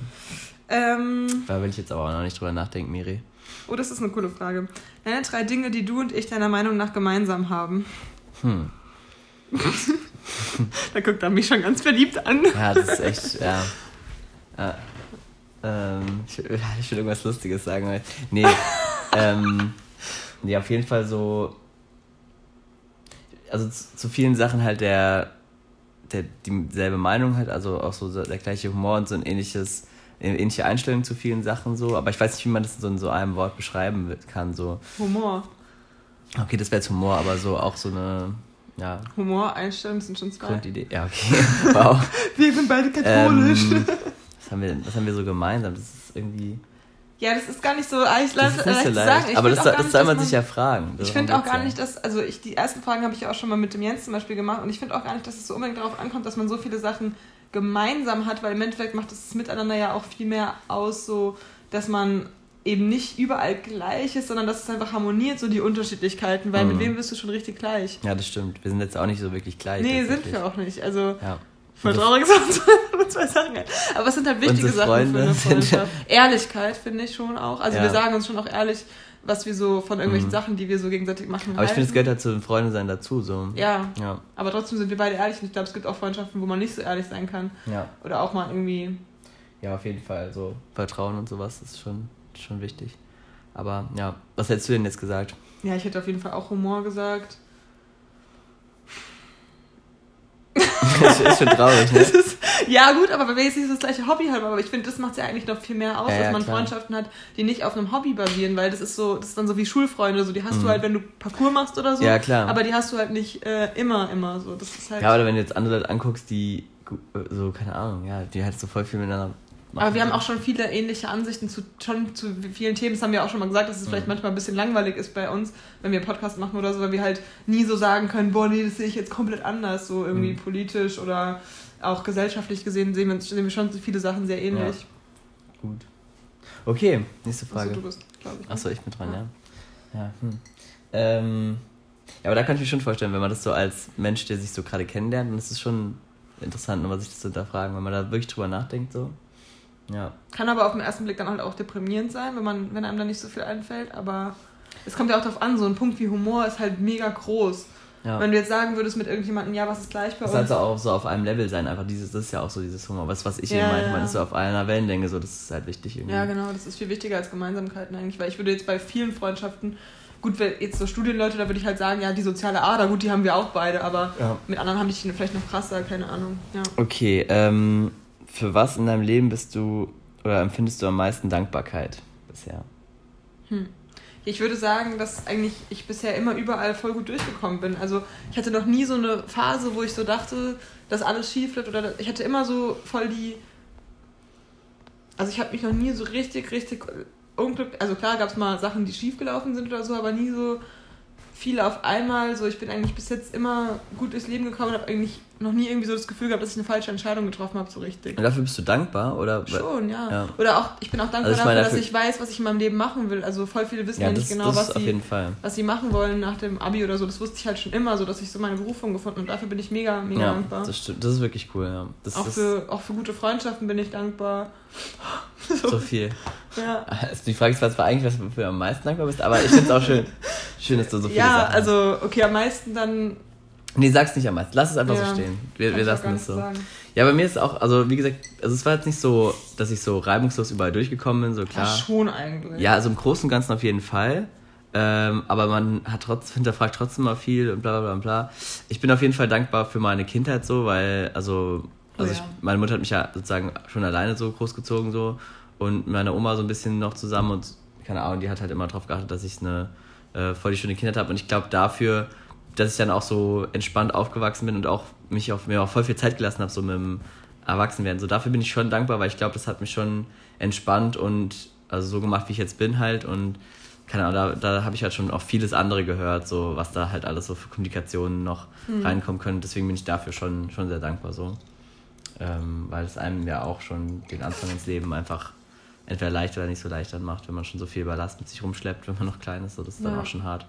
Ähm, Da will ich jetzt aber auch noch nicht drüber nachdenken, Miri. oh, das ist eine coole Frage. Nenne drei Dinge, die du und ich deiner Meinung nach gemeinsam haben. Hm. da guckt er mich schon ganz verliebt an. Ja, das ist echt, ja. ja. Ähm, ich, will irgendwas Lustiges sagen. Weil, nee, ähm, nee, auf jeden Fall so. Also zu, zu vielen Sachen halt der, der dieselbe Meinung hat, also auch so der gleiche Humor und so ein ähnliches, ähnliche Einstellung zu vielen Sachen so. Aber ich weiß nicht, wie man das so in so einem Wort beschreiben kann. So. Humor. Okay, das wäre jetzt Humor, aber so auch so eine. Ja. Humor, Einstellung sind schon zwei. Grundidee. Ja, okay. Wow. wir sind beide katholisch. Ähm, was, haben wir, was haben wir so gemeinsam? Das ist irgendwie. Ja, das ist gar nicht so leicht, das ist nicht so leicht. Sagen. aber das, das nicht, soll man sich ja fragen. ich finde auch gar nicht, dass, also ich, die ersten Fragen habe ich ja auch schon mal mit dem Jens zum Beispiel gemacht und ich finde auch gar nicht, dass es so unbedingt darauf ankommt, dass man so viele Sachen gemeinsam hat, weil im Endeffekt macht das Miteinander ja auch viel mehr aus, so dass man eben nicht überall gleich ist, sondern dass es einfach harmoniert, so die Unterschiedlichkeiten, weil mhm. mit wem bist du schon richtig gleich? Ja, das stimmt. Wir sind jetzt auch nicht so wirklich gleich. Nee, sind wir auch nicht. Also, ja. Voll traurig nur zwei Sachen. Aber es sind halt wichtige Sachen für eine Freundschaft. Ehrlichkeit finde ich schon auch. Also, ja. wir sagen uns schon auch ehrlich, was wir so von irgendwelchen mhm. Sachen, die wir so gegenseitig machen. Aber halten. ich finde, es gehört halt zu den Freunden sein dazu. So. Ja. ja. Aber trotzdem sind wir beide ehrlich. Und ich glaube, es gibt auch Freundschaften, wo man nicht so ehrlich sein kann. Ja. Oder auch mal irgendwie. Ja, auf jeden Fall. So Vertrauen und sowas ist schon, schon wichtig. Aber ja, was hättest du denn jetzt gesagt? Ja, ich hätte auf jeden Fall auch Humor gesagt. Das ist schon traurig, ne? Ist, ja, gut, aber wenn wir jetzt nicht das gleiche Hobby haben, aber ich finde, das macht es ja eigentlich noch viel mehr aus, ja, dass man klar. Freundschaften hat, die nicht auf einem Hobby basieren, weil das ist so, das ist dann so wie Schulfreunde, so die hast mhm. du halt, wenn du Parcours machst oder so. Ja, klar. Aber die hast du halt nicht äh, immer, immer so. Das ist halt. Ja, oder wenn du jetzt andere Leute anguckst, die so, keine Ahnung, ja, die halt so voll viel miteinander aber wir haben auch schon viele ähnliche Ansichten zu schon zu vielen Themen. Das haben wir auch schon mal gesagt, dass es mhm. vielleicht manchmal ein bisschen langweilig ist bei uns, wenn wir Podcast machen oder so, weil wir halt nie so sagen können, boah, nee, das sehe ich jetzt komplett anders, so irgendwie mhm. politisch oder auch gesellschaftlich gesehen sehen wir, sehen wir schon viele Sachen sehr ähnlich. Ja. Gut. Okay, nächste Frage. Achso, du bist, glaube ich. Achso, ich bin dran, ja. Ja, ja. Hm. ähm, ja, aber da kann ich mir schon vorstellen, wenn man das so als Mensch, der sich so gerade kennenlernt, dann ist es schon interessant, nochmal sich das zu hinterfragen, wenn man da wirklich drüber nachdenkt, so. Ja. Kann aber auf den ersten Blick dann halt auch deprimierend sein, wenn, man, wenn einem da nicht so viel einfällt. Aber es kommt ja auch darauf an, so ein Punkt wie Humor ist halt mega groß. Ja. Wenn du jetzt sagen würdest mit irgendjemandem, ja, was ist gleich bei das uns? Das sollte auch so auf einem Level sein, einfach dieses, das ist ja auch so dieses Humor. Was, was ich ja, eben meinte, ja. man ist so auf einer Wellenlänge, so, das ist halt wichtig irgendwie. Ja, genau, das ist viel wichtiger als Gemeinsamkeiten eigentlich, weil ich würde jetzt bei vielen Freundschaften, gut, jetzt so Studienleute, da würde ich halt sagen, ja, die soziale Ader, gut, die haben wir auch beide, aber mit anderen habe ich vielleicht noch krasser, keine Ahnung. Ja. Okay, ähm, für was in deinem Leben bist du oder empfindest du am meisten Dankbarkeit bisher? Hm. Ich würde sagen, dass eigentlich ich bisher immer überall voll gut durchgekommen bin. Also ich hatte noch nie so eine Phase, wo ich so dachte, dass alles schief wird oder ich hatte immer so voll die. Also ich habe mich noch nie so richtig, richtig unglücklich. Also klar gab es mal Sachen, die schief gelaufen sind oder so, aber nie so viele auf einmal. So ich bin eigentlich bis jetzt immer gut durchs Leben gekommen und habe eigentlich noch nie irgendwie so das Gefühl gehabt, dass ich eine falsche Entscheidung getroffen habe, so richtig. Und dafür bist du dankbar, oder? Schon, ja. ja. Oder auch, ich bin auch dankbar also dafür, dafür, dass ich weiß, was ich in meinem Leben machen will. Also voll viele wissen ja, ja nicht genau, was sie, was sie machen wollen nach dem Abi oder so. Das wusste ich halt schon immer, so dass ich so meine Berufung gefunden habe. Und dafür bin ich mega, mega ja, dankbar. Das stimmt, das ist wirklich cool, ja. Das, auch, das für, auch für gute Freundschaften bin ich dankbar. so, so viel. Ja. Also die Frage ist zwar eigentlich, was du am meisten dankbar bist, aber ich finde es auch schön, schön, dass du so viel Ja, Sachen also, okay, am meisten dann Nee, sag's nicht am meisten. Lass es einfach ja, so stehen. Wir, wir lassen es so. Sagen. Ja, bei mir ist auch, also wie gesagt, also es war jetzt nicht so, dass ich so reibungslos überall durchgekommen bin, so klar. Ja, schon eigentlich. Ja, also im Großen und Ganzen auf jeden Fall. Ähm, aber man hat trotz, hinterfragt trotzdem mal viel und bla bla bla bla. Ich bin auf jeden Fall dankbar für meine Kindheit so, weil, also, also oh ja. ich, meine Mutter hat mich ja sozusagen schon alleine so großgezogen so und meine Oma so ein bisschen noch zusammen und keine Ahnung, die hat halt immer darauf geachtet, dass ich eine äh, voll die schöne Kindheit habe und ich glaube dafür dass ich dann auch so entspannt aufgewachsen bin und auch mich auf mir auch voll viel Zeit gelassen habe, so mit dem Erwachsenwerden. So dafür bin ich schon dankbar, weil ich glaube, das hat mich schon entspannt und also so gemacht, wie ich jetzt bin halt und keine Ahnung, da, da habe ich halt schon auch vieles andere gehört, so was da halt alles so für Kommunikationen noch mhm. reinkommen können. Deswegen bin ich dafür schon, schon sehr dankbar so. Ähm, weil es einem ja auch schon den Anfang ins Leben einfach entweder leicht oder nicht so leicht dann macht, wenn man schon so viel Ballast mit sich rumschleppt, wenn man noch klein ist. So, das ist ja. dann auch schon hart.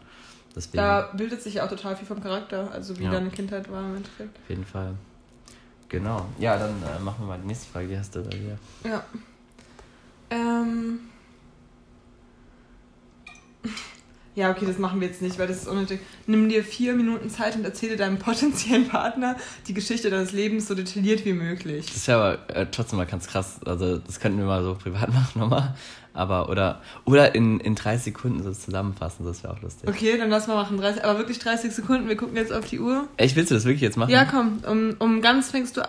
Deswegen. Da bildet sich ja auch total viel vom Charakter, also wie ja. deine Kindheit war im Endeffekt. Auf jeden Fall. Genau. Ja, dann äh, machen wir mal die nächste Frage. Die hast du bei dir. Ja. Ähm. Ja, okay, das machen wir jetzt nicht, weil das ist unnötig. Nimm dir vier Minuten Zeit und erzähle deinem potenziellen Partner die Geschichte deines Lebens so detailliert wie möglich. Das ist ja aber äh, trotzdem mal ganz krass. Also, das könnten wir mal so privat machen nochmal. Aber, oder, oder in, in 30 Sekunden so zusammenfassen, das wäre auch lustig. Okay, dann lass mal machen. 30, aber wirklich 30 Sekunden, wir gucken jetzt auf die Uhr. Echt, willst du das wirklich jetzt machen? Ja, komm, um, um ganz fängst du.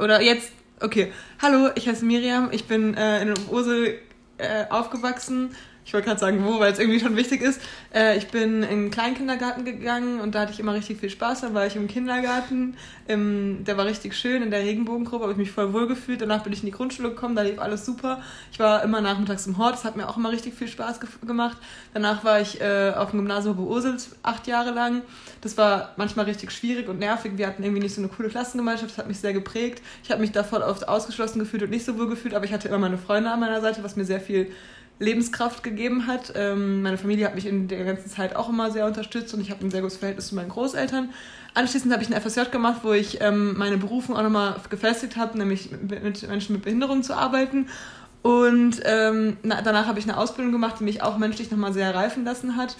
Oder jetzt, okay. Hallo, ich heiße Miriam, ich bin äh, in Ursel äh, aufgewachsen ich wollte gerade sagen, wo, weil es irgendwie schon wichtig ist. Äh, ich bin in den Kleinkindergarten gegangen und da hatte ich immer richtig viel Spaß. Dann war ich im Kindergarten, im, der war richtig schön, in der Regenbogengruppe habe ich mich voll wohl gefühlt. Danach bin ich in die Grundschule gekommen, da lief alles super. Ich war immer nachmittags im Hort, das hat mir auch immer richtig viel Spaß ge gemacht. Danach war ich äh, auf dem Gymnasium Ursel acht Jahre lang. Das war manchmal richtig schwierig und nervig. Wir hatten irgendwie nicht so eine coole Klassengemeinschaft, das hat mich sehr geprägt. Ich habe mich da voll oft ausgeschlossen gefühlt und nicht so wohl gefühlt, aber ich hatte immer meine Freunde an meiner Seite, was mir sehr viel Lebenskraft gegeben hat. Ähm, meine Familie hat mich in der ganzen Zeit auch immer sehr unterstützt und ich habe ein sehr gutes Verhältnis zu meinen Großeltern. Anschließend habe ich ein FSJ gemacht, wo ich ähm, meine Berufung auch nochmal gefestigt habe, nämlich mit, Menschen mit Behinderung zu arbeiten. Und ähm, na, danach habe ich eine Ausbildung gemacht, die mich auch menschlich nochmal sehr reifen lassen hat.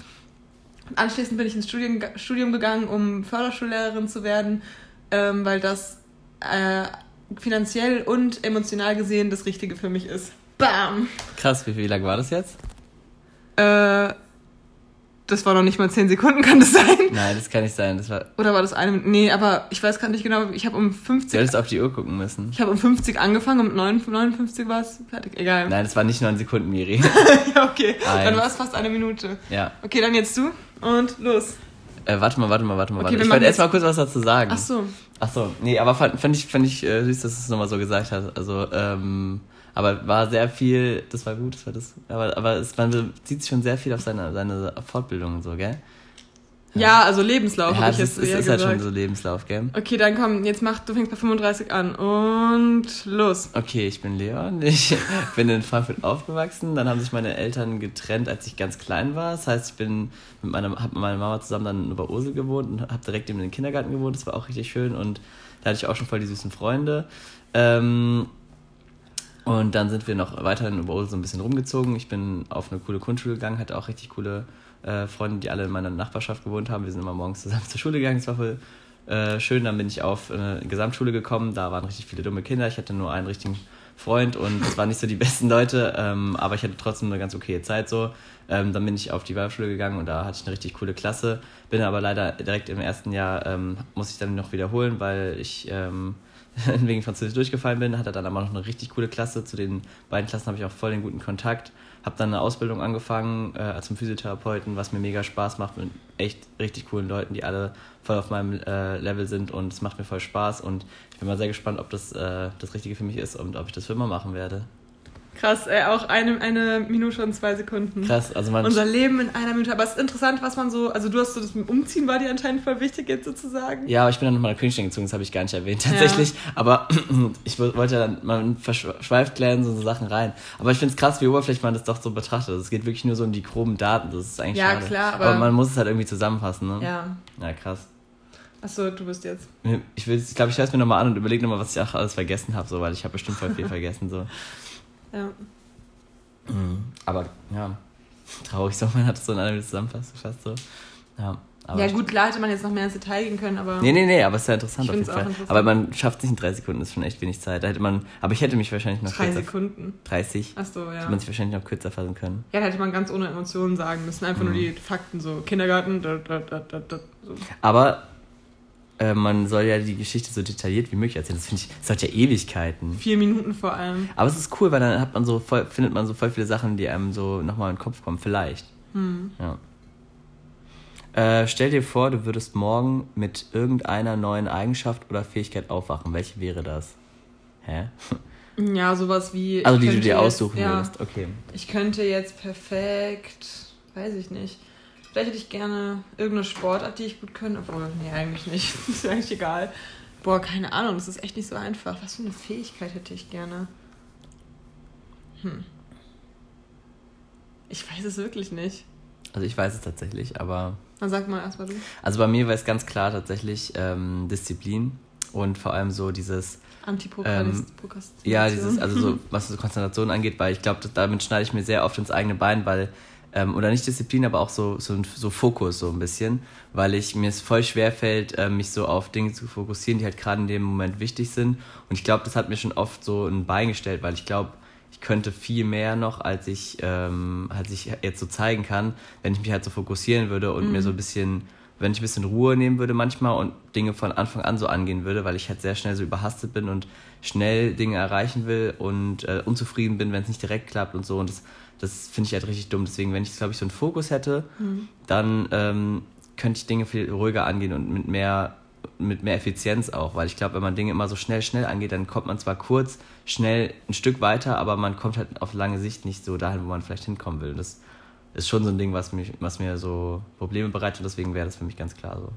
Und anschließend bin ich ins Studium, Studium gegangen, um Förderschullehrerin zu werden, ähm, weil das äh, finanziell und emotional gesehen das Richtige für mich ist. Bam. Krass, wie, wie lang war das jetzt? Äh, das war noch nicht mal 10 Sekunden, kann das sein? Nein, das kann nicht sein. Das war Oder war das eine? Nee, aber ich weiß gar nicht genau. Ich habe um 50. Du hättest auf die Uhr gucken müssen. Ich habe um 50 angefangen, um 59 war es fertig. Egal. Nein, das war nicht 9 Sekunden, Miri. ja, okay. Eins. Dann war es fast eine Minute. Ja. Okay, dann jetzt du und los. Äh, warte mal, warte mal, warte mal. Okay, warte. Ich wollte erst mal kurz was dazu sagen. Ach so. Ach so. Nee, aber fand, fand ich, fand ich äh, süß, dass du es nochmal so gesagt hast. Also, ähm aber war sehr viel, das war gut, das war das. Aber, aber es, man bezieht sich schon sehr viel auf seine, seine Fortbildung und so, gell? Ja, also Lebenslauf. Ja, das ist, ist, ist halt schon so Lebenslauf, gell? Okay, dann komm, jetzt mach, du fängst bei 35 an und los. Okay, ich bin Leon, ich bin in Frankfurt aufgewachsen, dann haben sich meine Eltern getrennt, als ich ganz klein war. Das heißt, ich bin mit meiner, hab mit meiner Mama zusammen dann über Ursel gewohnt und habe direkt in den Kindergarten gewohnt, das war auch richtig schön und da hatte ich auch schon voll die süßen Freunde. Ähm, und dann sind wir noch weiterhin über Ursel so ein bisschen rumgezogen. Ich bin auf eine coole Grundschule gegangen, hatte auch richtig coole äh, Freunde, die alle in meiner Nachbarschaft gewohnt haben. Wir sind immer morgens zusammen zur Schule gegangen, das war voll äh, schön. Dann bin ich auf eine Gesamtschule gekommen, da waren richtig viele dumme Kinder. Ich hatte nur einen richtigen Freund und es waren nicht so die besten Leute, ähm, aber ich hatte trotzdem eine ganz okaye Zeit so. Ähm, dann bin ich auf die Waldschule gegangen und da hatte ich eine richtig coole Klasse. Bin aber leider direkt im ersten Jahr, ähm, muss ich dann noch wiederholen, weil ich ähm, wegen Französisch durchgefallen bin, hatte dann aber noch eine richtig coole Klasse. Zu den beiden Klassen habe ich auch voll den guten Kontakt. Habe dann eine Ausbildung angefangen äh, zum Physiotherapeuten, was mir mega Spaß macht mit echt richtig coolen Leuten, die alle voll auf meinem äh, Level sind und es macht mir voll Spaß und ich bin mal sehr gespannt, ob das äh, das Richtige für mich ist und ob ich das für immer machen werde. Krass, ey, auch eine, eine Minute und zwei Sekunden. Krass, also man. Unser Leben in einer Minute. Aber es ist interessant, was man so. Also, du hast so das mit Umziehen war dir anscheinend voll wichtig jetzt sozusagen. Ja, aber ich bin dann nochmal nach Königstein gezogen, das habe ich gar nicht erwähnt tatsächlich. Ja. Aber ich wollte dann, man verschweift klären so Sachen rein. Aber ich finde es krass, wie oberflächlich man das doch so betrachtet. Es geht wirklich nur so um die groben Daten. Das ist eigentlich ja, schade. klar. Aber, aber man muss es halt irgendwie zusammenfassen, ne? Ja. Ja, krass. Achso, du bist jetzt. Ich, ich glaube, ich höre es mir nochmal an und überlege nochmal, was ich auch alles vergessen habe, so, weil ich habe bestimmt voll viel vergessen. So. Ja. Mhm. Aber ja, traurig so, man hat es so in Minute zusammenfasst. So. Ja, ja gut, klar hätte man jetzt noch mehr ins Detail gehen können, aber... Nee, nee, nee, aber es ist ja interessant auf jeden Fall. Aber man schafft es nicht in drei Sekunden, das ist schon echt wenig Zeit. Da hätte man, aber ich hätte mich wahrscheinlich noch Drei Sekunden? 30. Achso, ja. Hätte man sich wahrscheinlich noch kürzer fassen können. Ja, da hätte man ganz ohne Emotionen sagen müssen. Einfach mhm. nur die Fakten, so Kindergarten, da, da, da, da, so. Aber äh, man soll ja die Geschichte so detailliert wie möglich erzählen. Das finde ich, das hat ja Ewigkeiten. Vier Minuten vor allem. Aber es ist cool, weil dann hat man so voll, findet man so voll viele Sachen, die einem so nochmal in den Kopf kommen. Vielleicht. Hm. Ja. Äh, stell dir vor, du würdest morgen mit irgendeiner neuen Eigenschaft oder Fähigkeit aufwachen. Welche wäre das? Hä? Ja, sowas wie. Also, die du dir aussuchen jetzt, würdest, okay. Ich könnte jetzt perfekt, weiß ich nicht, Vielleicht hätte ich gerne irgendeine Sportart, die ich gut könnte. Obwohl, nee, eigentlich nicht. ist eigentlich egal. Boah, keine Ahnung, das ist echt nicht so einfach. Was für eine Fähigkeit hätte ich gerne? Hm. Ich weiß es wirklich nicht. Also ich weiß es tatsächlich, aber. Dann sag mal erstmal du. Also bei mir war es ganz klar tatsächlich ähm, Disziplin und vor allem so dieses. Antiprokrastination. Ähm, ja, dieses, also so, was so Konzentration angeht, weil ich glaube, damit schneide ich mir sehr oft ins eigene Bein, weil ähm, oder nicht Disziplin, aber auch so, so, so Fokus so ein bisschen, weil ich mir es voll schwer fällt, äh, mich so auf Dinge zu fokussieren, die halt gerade in dem Moment wichtig sind. Und ich glaube, das hat mir schon oft so ein Bein gestellt, weil ich glaube, ich könnte viel mehr noch, als ich, ähm, als ich jetzt so zeigen kann, wenn ich mich halt so fokussieren würde und mhm. mir so ein bisschen, wenn ich ein bisschen Ruhe nehmen würde manchmal und Dinge von Anfang an so angehen würde, weil ich halt sehr schnell so überhastet bin und schnell Dinge erreichen will und äh, unzufrieden bin, wenn es nicht direkt klappt und so. Und das, das finde ich halt richtig dumm. Deswegen, wenn ich, glaube ich, so einen Fokus hätte, mhm. dann ähm, könnte ich Dinge viel ruhiger angehen und mit mehr, mit mehr Effizienz auch. Weil ich glaube, wenn man Dinge immer so schnell, schnell angeht, dann kommt man zwar kurz, schnell ein Stück weiter, aber man kommt halt auf lange Sicht nicht so dahin, wo man vielleicht hinkommen will. Das ist schon so ein Ding, was, mich, was mir so Probleme bereitet. Deswegen wäre das für mich ganz klar so.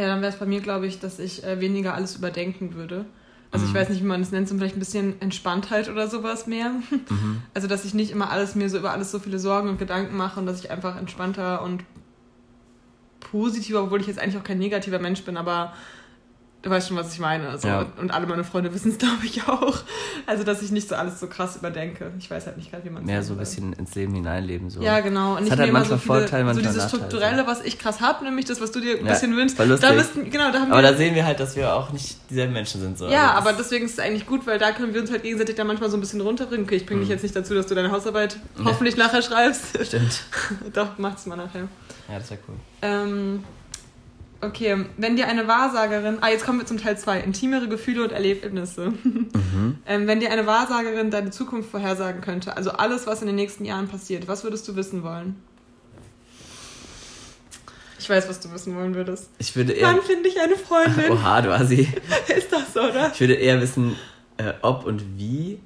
Ja, dann wäre es bei mir, glaube ich, dass ich äh, weniger alles überdenken würde. Also ich mhm. weiß nicht, wie man es nennt, so vielleicht ein bisschen Entspanntheit oder sowas mehr. Mhm. Also dass ich nicht immer alles mir so über alles so viele Sorgen und Gedanken mache und dass ich einfach entspannter und positiver, obwohl ich jetzt eigentlich auch kein negativer Mensch bin, aber Du weißt schon, was ich meine. Also, ja. Und alle meine Freunde wissen es, glaube ich, auch. Also, dass ich nicht so alles so krass überdenke. Ich weiß halt nicht gerade, wie man es Mehr so ein bisschen ins Leben hineinleben. So. Ja, genau. Und nicht hat halt manchmal so viele, Vorteile, manchmal So dieses Strukturelle, was ich krass habe, nämlich das, was du dir ein ja, bisschen wünschst. Da müssten, genau, da haben aber wir, da sehen wir halt, dass wir auch nicht dieselben Menschen sind. So. Ja, also aber deswegen ist es eigentlich gut, weil da können wir uns halt gegenseitig da manchmal so ein bisschen runterbringen. Okay, ich bringe mhm. dich jetzt nicht dazu, dass du deine Hausarbeit hoffentlich nachher schreibst. Stimmt. Doch, mach's mal nachher. Ja, das wäre cool. Ähm, Okay, wenn dir eine Wahrsagerin, ah, jetzt kommen wir zum Teil 2, intimere Gefühle und Erlebnisse. Mhm. ähm, wenn dir eine Wahrsagerin deine Zukunft vorhersagen könnte, also alles, was in den nächsten Jahren passiert, was würdest du wissen wollen? Ich weiß, was du wissen wollen würdest. Ich würde eher. Wann finde ich eine Freundin? Oha, du Assi. Ist das so, oder? Ich würde eher wissen, äh, ob und wie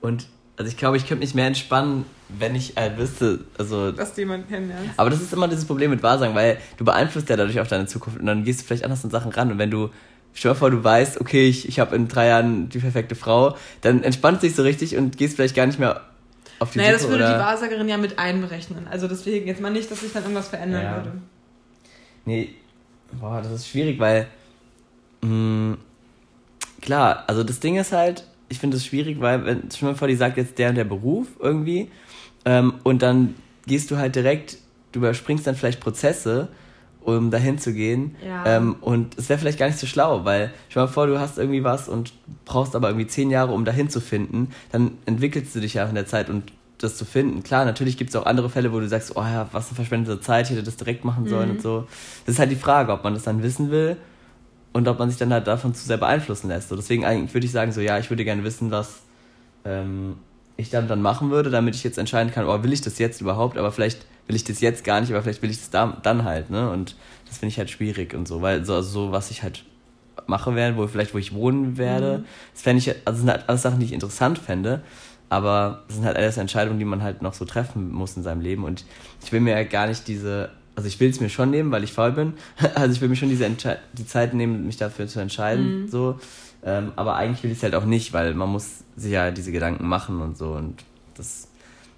und also ich glaube, ich könnte mich mehr entspannen, wenn ich halt wüsste, also. Dass du jemanden kennenlernst. Aber das ist immer dieses Problem mit Wahrsagen, weil du beeinflusst ja dadurch auch deine Zukunft und dann gehst du vielleicht anders an Sachen ran. Und wenn du, stell dir vor, du weißt, okay, ich, ich habe in drei Jahren die perfekte Frau, dann entspannt dich so richtig und gehst vielleicht gar nicht mehr auf die naja, Suche. Naja, das würde oder? die Wahrsagerin ja mit einberechnen. Also deswegen jetzt mal nicht, dass sich dann irgendwas verändern ja. würde. Nee, boah, das ist schwierig, weil. Mh, mm, klar, also das Ding ist halt, ich finde es schwierig, weil, wenn, schon mal vor, die sagt jetzt der und der Beruf irgendwie, ähm, und dann gehst du halt direkt, du überspringst dann vielleicht Prozesse, um dahin zu gehen. Ja. Ähm, und es wäre vielleicht gar nicht so schlau, weil schon mal vor, du hast irgendwie was und brauchst aber irgendwie zehn Jahre, um dahin zu finden, dann entwickelst du dich ja in der Zeit und das zu finden. Klar, natürlich gibt es auch andere Fälle, wo du sagst, oh ja, was eine verschwendete Zeit, ich hätte das direkt machen sollen mhm. und so. Das ist halt die Frage, ob man das dann wissen will und ob man sich dann halt davon zu sehr beeinflussen lässt. So, deswegen eigentlich würde ich sagen, so ja, ich würde gerne wissen, was ähm, ich dann, dann machen würde, damit ich jetzt entscheiden kann, oh, will ich das jetzt überhaupt, aber vielleicht will ich das jetzt gar nicht, aber vielleicht will ich das da, dann halt, ne? Und das finde ich halt schwierig und so, weil so, also so was ich halt mache werde, wo vielleicht wo ich wohnen werde, mhm. das fände ich, also sind halt alles Sachen, die ich interessant fände, aber das sind halt alles Entscheidungen, die man halt noch so treffen muss in seinem Leben und ich will mir ja gar nicht diese also ich will es mir schon nehmen, weil ich faul bin. Also ich will mir schon diese Entsche die Zeit nehmen, mich dafür zu entscheiden. Mhm. So. Ähm, aber eigentlich will ich es halt auch nicht, weil man muss sich ja diese Gedanken machen und so. Und das,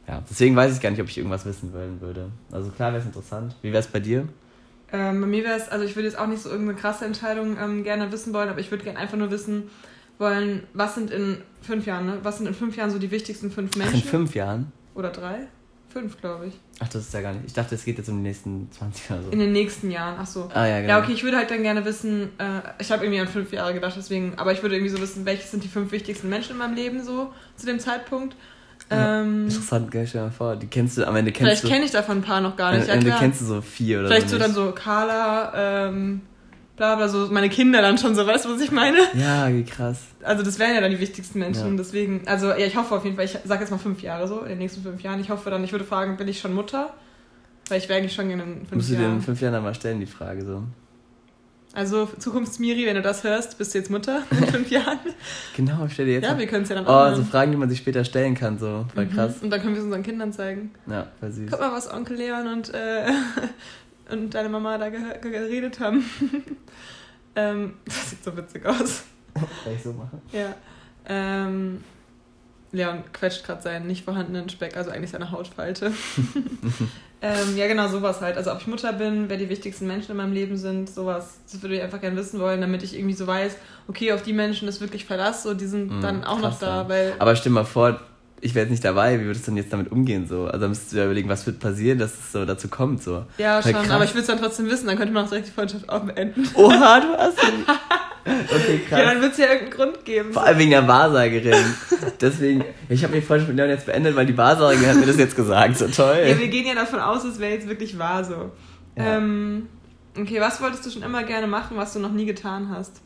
ja, deswegen weiß ich gar nicht, ob ich irgendwas wissen wollen würde. Also klar wäre es interessant. Wie wäre es bei dir? Ähm, bei mir wäre es, also ich würde jetzt auch nicht so irgendeine krasse Entscheidung ähm, gerne wissen wollen, aber ich würde gerne einfach nur wissen wollen, was sind in fünf Jahren, ne? Was sind in fünf Jahren so die wichtigsten fünf Menschen? Ach, in fünf Jahren? Oder drei? Fünf, glaube ich. Ach, das ist ja gar nicht. Ich dachte, es geht jetzt um die nächsten 20 oder so. In den nächsten Jahren, ach so. Ah, ja, genau. Ja, okay, ich würde halt dann gerne wissen, äh, ich habe irgendwie an fünf Jahre gedacht, deswegen, aber ich würde irgendwie so wissen, welche sind die fünf wichtigsten Menschen in meinem Leben so zu dem Zeitpunkt. Ja, ähm, interessant, gell, stell dir mal vor, die kennst du, am Ende kennst vielleicht du. Vielleicht kenne ich davon ein paar noch gar nicht. Am Ende ja, kennst du so vier oder vielleicht so. Vielleicht so dann so Carla, ähm, bla bla, so meine Kinder dann schon so, weißt du, was ich meine? Ja, wie krass. Also das wären ja dann die wichtigsten Menschen, ja. deswegen, also ja, ich hoffe auf jeden Fall, ich sag jetzt mal fünf Jahre so, in den nächsten fünf Jahren, ich hoffe dann, ich würde fragen, bin ich schon Mutter? Weil ich wäre eigentlich schon in fünf Musst Jahren. Musst du dir in fünf Jahren dann mal stellen, die Frage so. Also Zukunftsmiri, wenn du das hörst, bist du jetzt Mutter in fünf Jahren? genau, stell dir jetzt Ja, mal. wir können es ja dann auch Oh, so Fragen, die man sich später stellen kann, so, voll mhm. krass. Und dann können wir es unseren Kindern zeigen. Ja, voll süß. Guck mal, was Onkel Leon und, äh, und deine Mama da geredet haben. Ähm, das sieht so witzig aus. Kann ich so machen? Ja. Ähm, Leon quetscht gerade seinen nicht vorhandenen Speck, also eigentlich seine Hautfalte. ähm, ja, genau, sowas halt. Also ob ich Mutter bin, wer die wichtigsten Menschen in meinem Leben sind, sowas. Das würde ich einfach gerne wissen wollen, damit ich irgendwie so weiß, okay, auf die Menschen ist wirklich Verlass, so die sind mhm, dann auch noch da. Weil Aber stell mal vor, ich wäre jetzt nicht dabei, wie würdest du denn jetzt damit umgehen? So? Also dann müsstest du ja überlegen, was wird passieren, dass es so dazu kommt. So. Ja, schon, krass. aber ich würde es dann trotzdem wissen, dann könnte man auch direkt die Freundschaft auch beenden. Oha, du hast Okay, krass. Ja, dann wird es ja irgendeinen Grund geben. Vor allem wegen der Wahrsagerin. Deswegen, ich habe die Freundschaft mit Leon jetzt beendet, weil die Wahrsagerin hat mir das jetzt gesagt. So toll. Ja, wir gehen ja davon aus, es wäre jetzt wirklich wahr so. Ja. Ähm, okay, was wolltest du schon immer gerne machen, was du noch nie getan hast?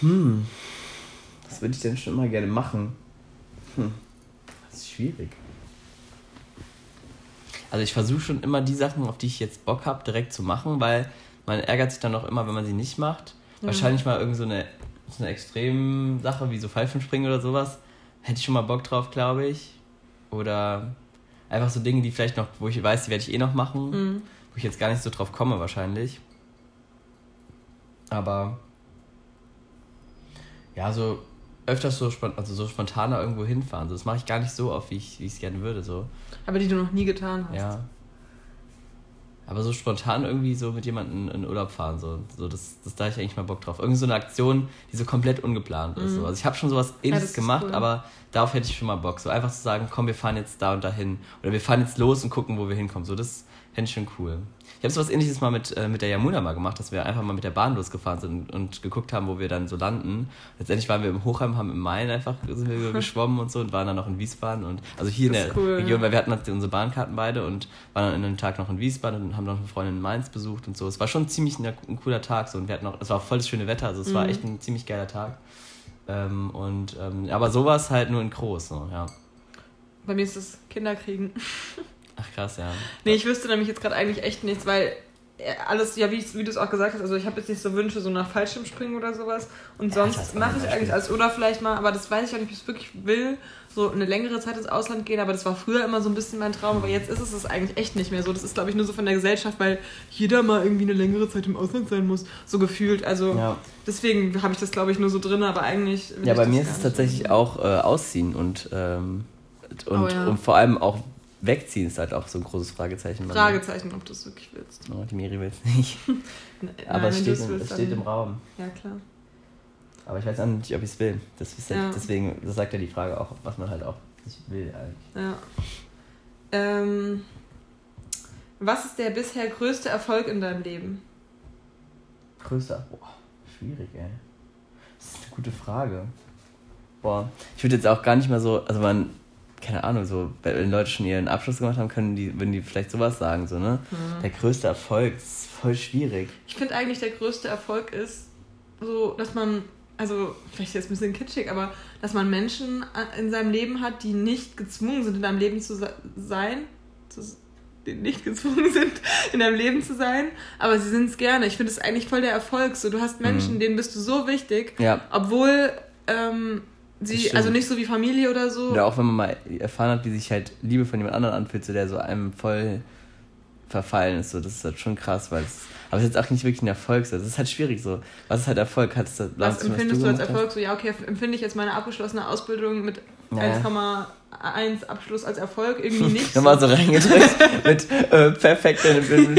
Hm. Würde ich denn schon immer gerne machen? Hm. Das ist schwierig. Also ich versuche schon immer die Sachen, auf die ich jetzt Bock habe, direkt zu machen, weil man ärgert sich dann auch immer, wenn man sie nicht macht. Mhm. Wahrscheinlich mal irgend so eine, so eine Extrem-Sache wie so Pfeifenspringen oder sowas. Hätte ich schon mal Bock drauf, glaube ich. Oder einfach so Dinge, die vielleicht noch, wo ich weiß, die werde ich eh noch machen, mhm. wo ich jetzt gar nicht so drauf komme wahrscheinlich. Aber ja, so öfters so, also so spontaner irgendwo hinfahren. So, das mache ich gar nicht so oft, wie ich es gerne würde. So. Aber die du noch nie getan hast. Ja. Aber so spontan irgendwie so mit jemandem in Urlaub fahren, so, so das, das da ich eigentlich mal Bock drauf. Irgendwie so eine Aktion, die so komplett ungeplant ist. Mhm. So. Also ich habe schon sowas ähnliches ja, gemacht, cool. aber darauf hätte ich schon mal Bock. So einfach zu sagen, komm, wir fahren jetzt da und dahin. Oder wir fahren jetzt los und gucken, wo wir hinkommen. So, das fände ich schon cool. Ich habe sowas ähnliches mal mit, äh, mit der Yamuna mal gemacht, dass wir einfach mal mit der Bahn losgefahren sind und geguckt haben, wo wir dann so landen. Letztendlich waren wir im Hochheim, haben im Main einfach sind wir geschwommen und so und waren dann noch in Wiesbaden und also hier in der cool, Region, weil wir hatten halt unsere Bahnkarten beide und waren dann in einem Tag noch in Wiesbaden und haben noch eine Freundin in Mainz besucht und so. Es war schon ziemlich ein, ein cooler Tag so und wir hatten noch, es war voll das schöne Wetter, also es mhm. war echt ein ziemlich geiler Tag. Ähm, und ähm, aber sowas halt nur in groß, so, ja. Bei mir ist es Kinderkriegen. Ach krass, ja. Nee, ich wüsste nämlich jetzt gerade eigentlich echt nichts, weil äh, alles, ja, wie, wie du es auch gesagt hast, also ich habe jetzt nicht so Wünsche, so nach Fallschirmspringen oder sowas. Und ja, sonst mache ich eigentlich alles. Oder vielleicht mal, aber das weiß ich auch nicht, ob ich es wirklich will, so eine längere Zeit ins Ausland gehen. Aber das war früher immer so ein bisschen mein Traum. Aber jetzt ist es es eigentlich echt nicht mehr so. Das ist, glaube ich, nur so von der Gesellschaft, weil jeder mal irgendwie eine längere Zeit im Ausland sein muss. So gefühlt. Also ja. deswegen habe ich das, glaube ich, nur so drin. Aber eigentlich. Ja, bei mir ist es tatsächlich auch äh, Ausziehen und. Ähm, und, oh, ja. und vor allem auch Wegziehen ist halt auch so ein großes Fragezeichen. Fragezeichen, ob du es wirklich willst. Oh, die Miri will es nicht. Aber es steht, im, es steht im Raum. Ja, klar. Aber ich weiß auch nicht, ob ich es will. Das ist ja. Deswegen, das sagt ja die Frage auch, was man halt auch nicht will eigentlich. Ja. Ähm, was ist der bisher größte Erfolg in deinem Leben? Größter? Boah, schwierig, ey. Das ist eine gute Frage. Boah, ich würde jetzt auch gar nicht mal so, also man keine Ahnung, so, wenn Leute schon ihren Abschluss gemacht haben, können die, würden die vielleicht sowas sagen, so, ne? Mhm. Der größte Erfolg, das ist voll schwierig. Ich finde eigentlich, der größte Erfolg ist, so, dass man, also, vielleicht jetzt ein bisschen kitschig, aber dass man Menschen in seinem Leben hat, die nicht gezwungen sind, in deinem Leben zu sein, zu, die nicht gezwungen sind, in deinem Leben zu sein, aber sie sind es gerne. Ich finde es eigentlich voll der Erfolg. So, du hast Menschen, mhm. denen bist du so wichtig, ja. obwohl ähm, Sie, also nicht so wie Familie oder so. Oder auch wenn man mal erfahren hat, wie sich halt Liebe von jemand anderem anfühlt, so der so einem voll verfallen ist. So, das ist halt schon krass, weil es. Aber es ist jetzt auch nicht wirklich ein Erfolg. So. Das ist halt schwierig so. Was ist halt Erfolg? Hat's da, was empfindest du, du als Erfolg? Hast? So, ja, okay, empfinde ich jetzt meine abgeschlossene Ausbildung mit naja. 1,1 Abschluss als Erfolg irgendwie nicht. Nochmal so reingedrückt mit äh, perfekter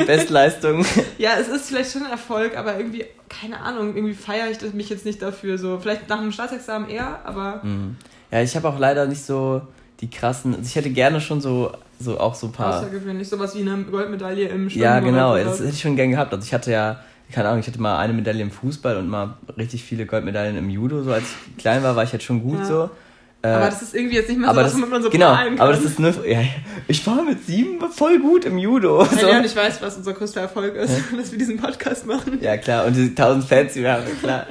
Bestleistung. ja, es ist vielleicht schon ein Erfolg, aber irgendwie, keine Ahnung, irgendwie feiere ich mich jetzt nicht dafür. So, vielleicht nach dem Staatsexamen eher, aber. Mhm. Ja, ich habe auch leider nicht so die krassen. Also ich hätte gerne schon so, so auch so ein paar. Außergewöhnlich, sowas wie eine Goldmedaille im Schwimmen. Ja, genau, das hätte ich schon gern gehabt. Also ich hatte ja keine Ahnung, ich hatte mal eine Medaille im Fußball und mal richtig viele Goldmedaillen im Judo. So als ich klein war, war ich jetzt schon gut ja. so. Äh, aber das ist irgendwie jetzt nicht mehr so, was, womit man so Genau, kann. aber das ist nur, ja, ich war mit sieben voll gut im Judo. So. Ja, und ich weiß, was unser größter Erfolg ist, ja. dass wir diesen Podcast machen. Ja, klar, und die tausend Fans, die wir haben, klar.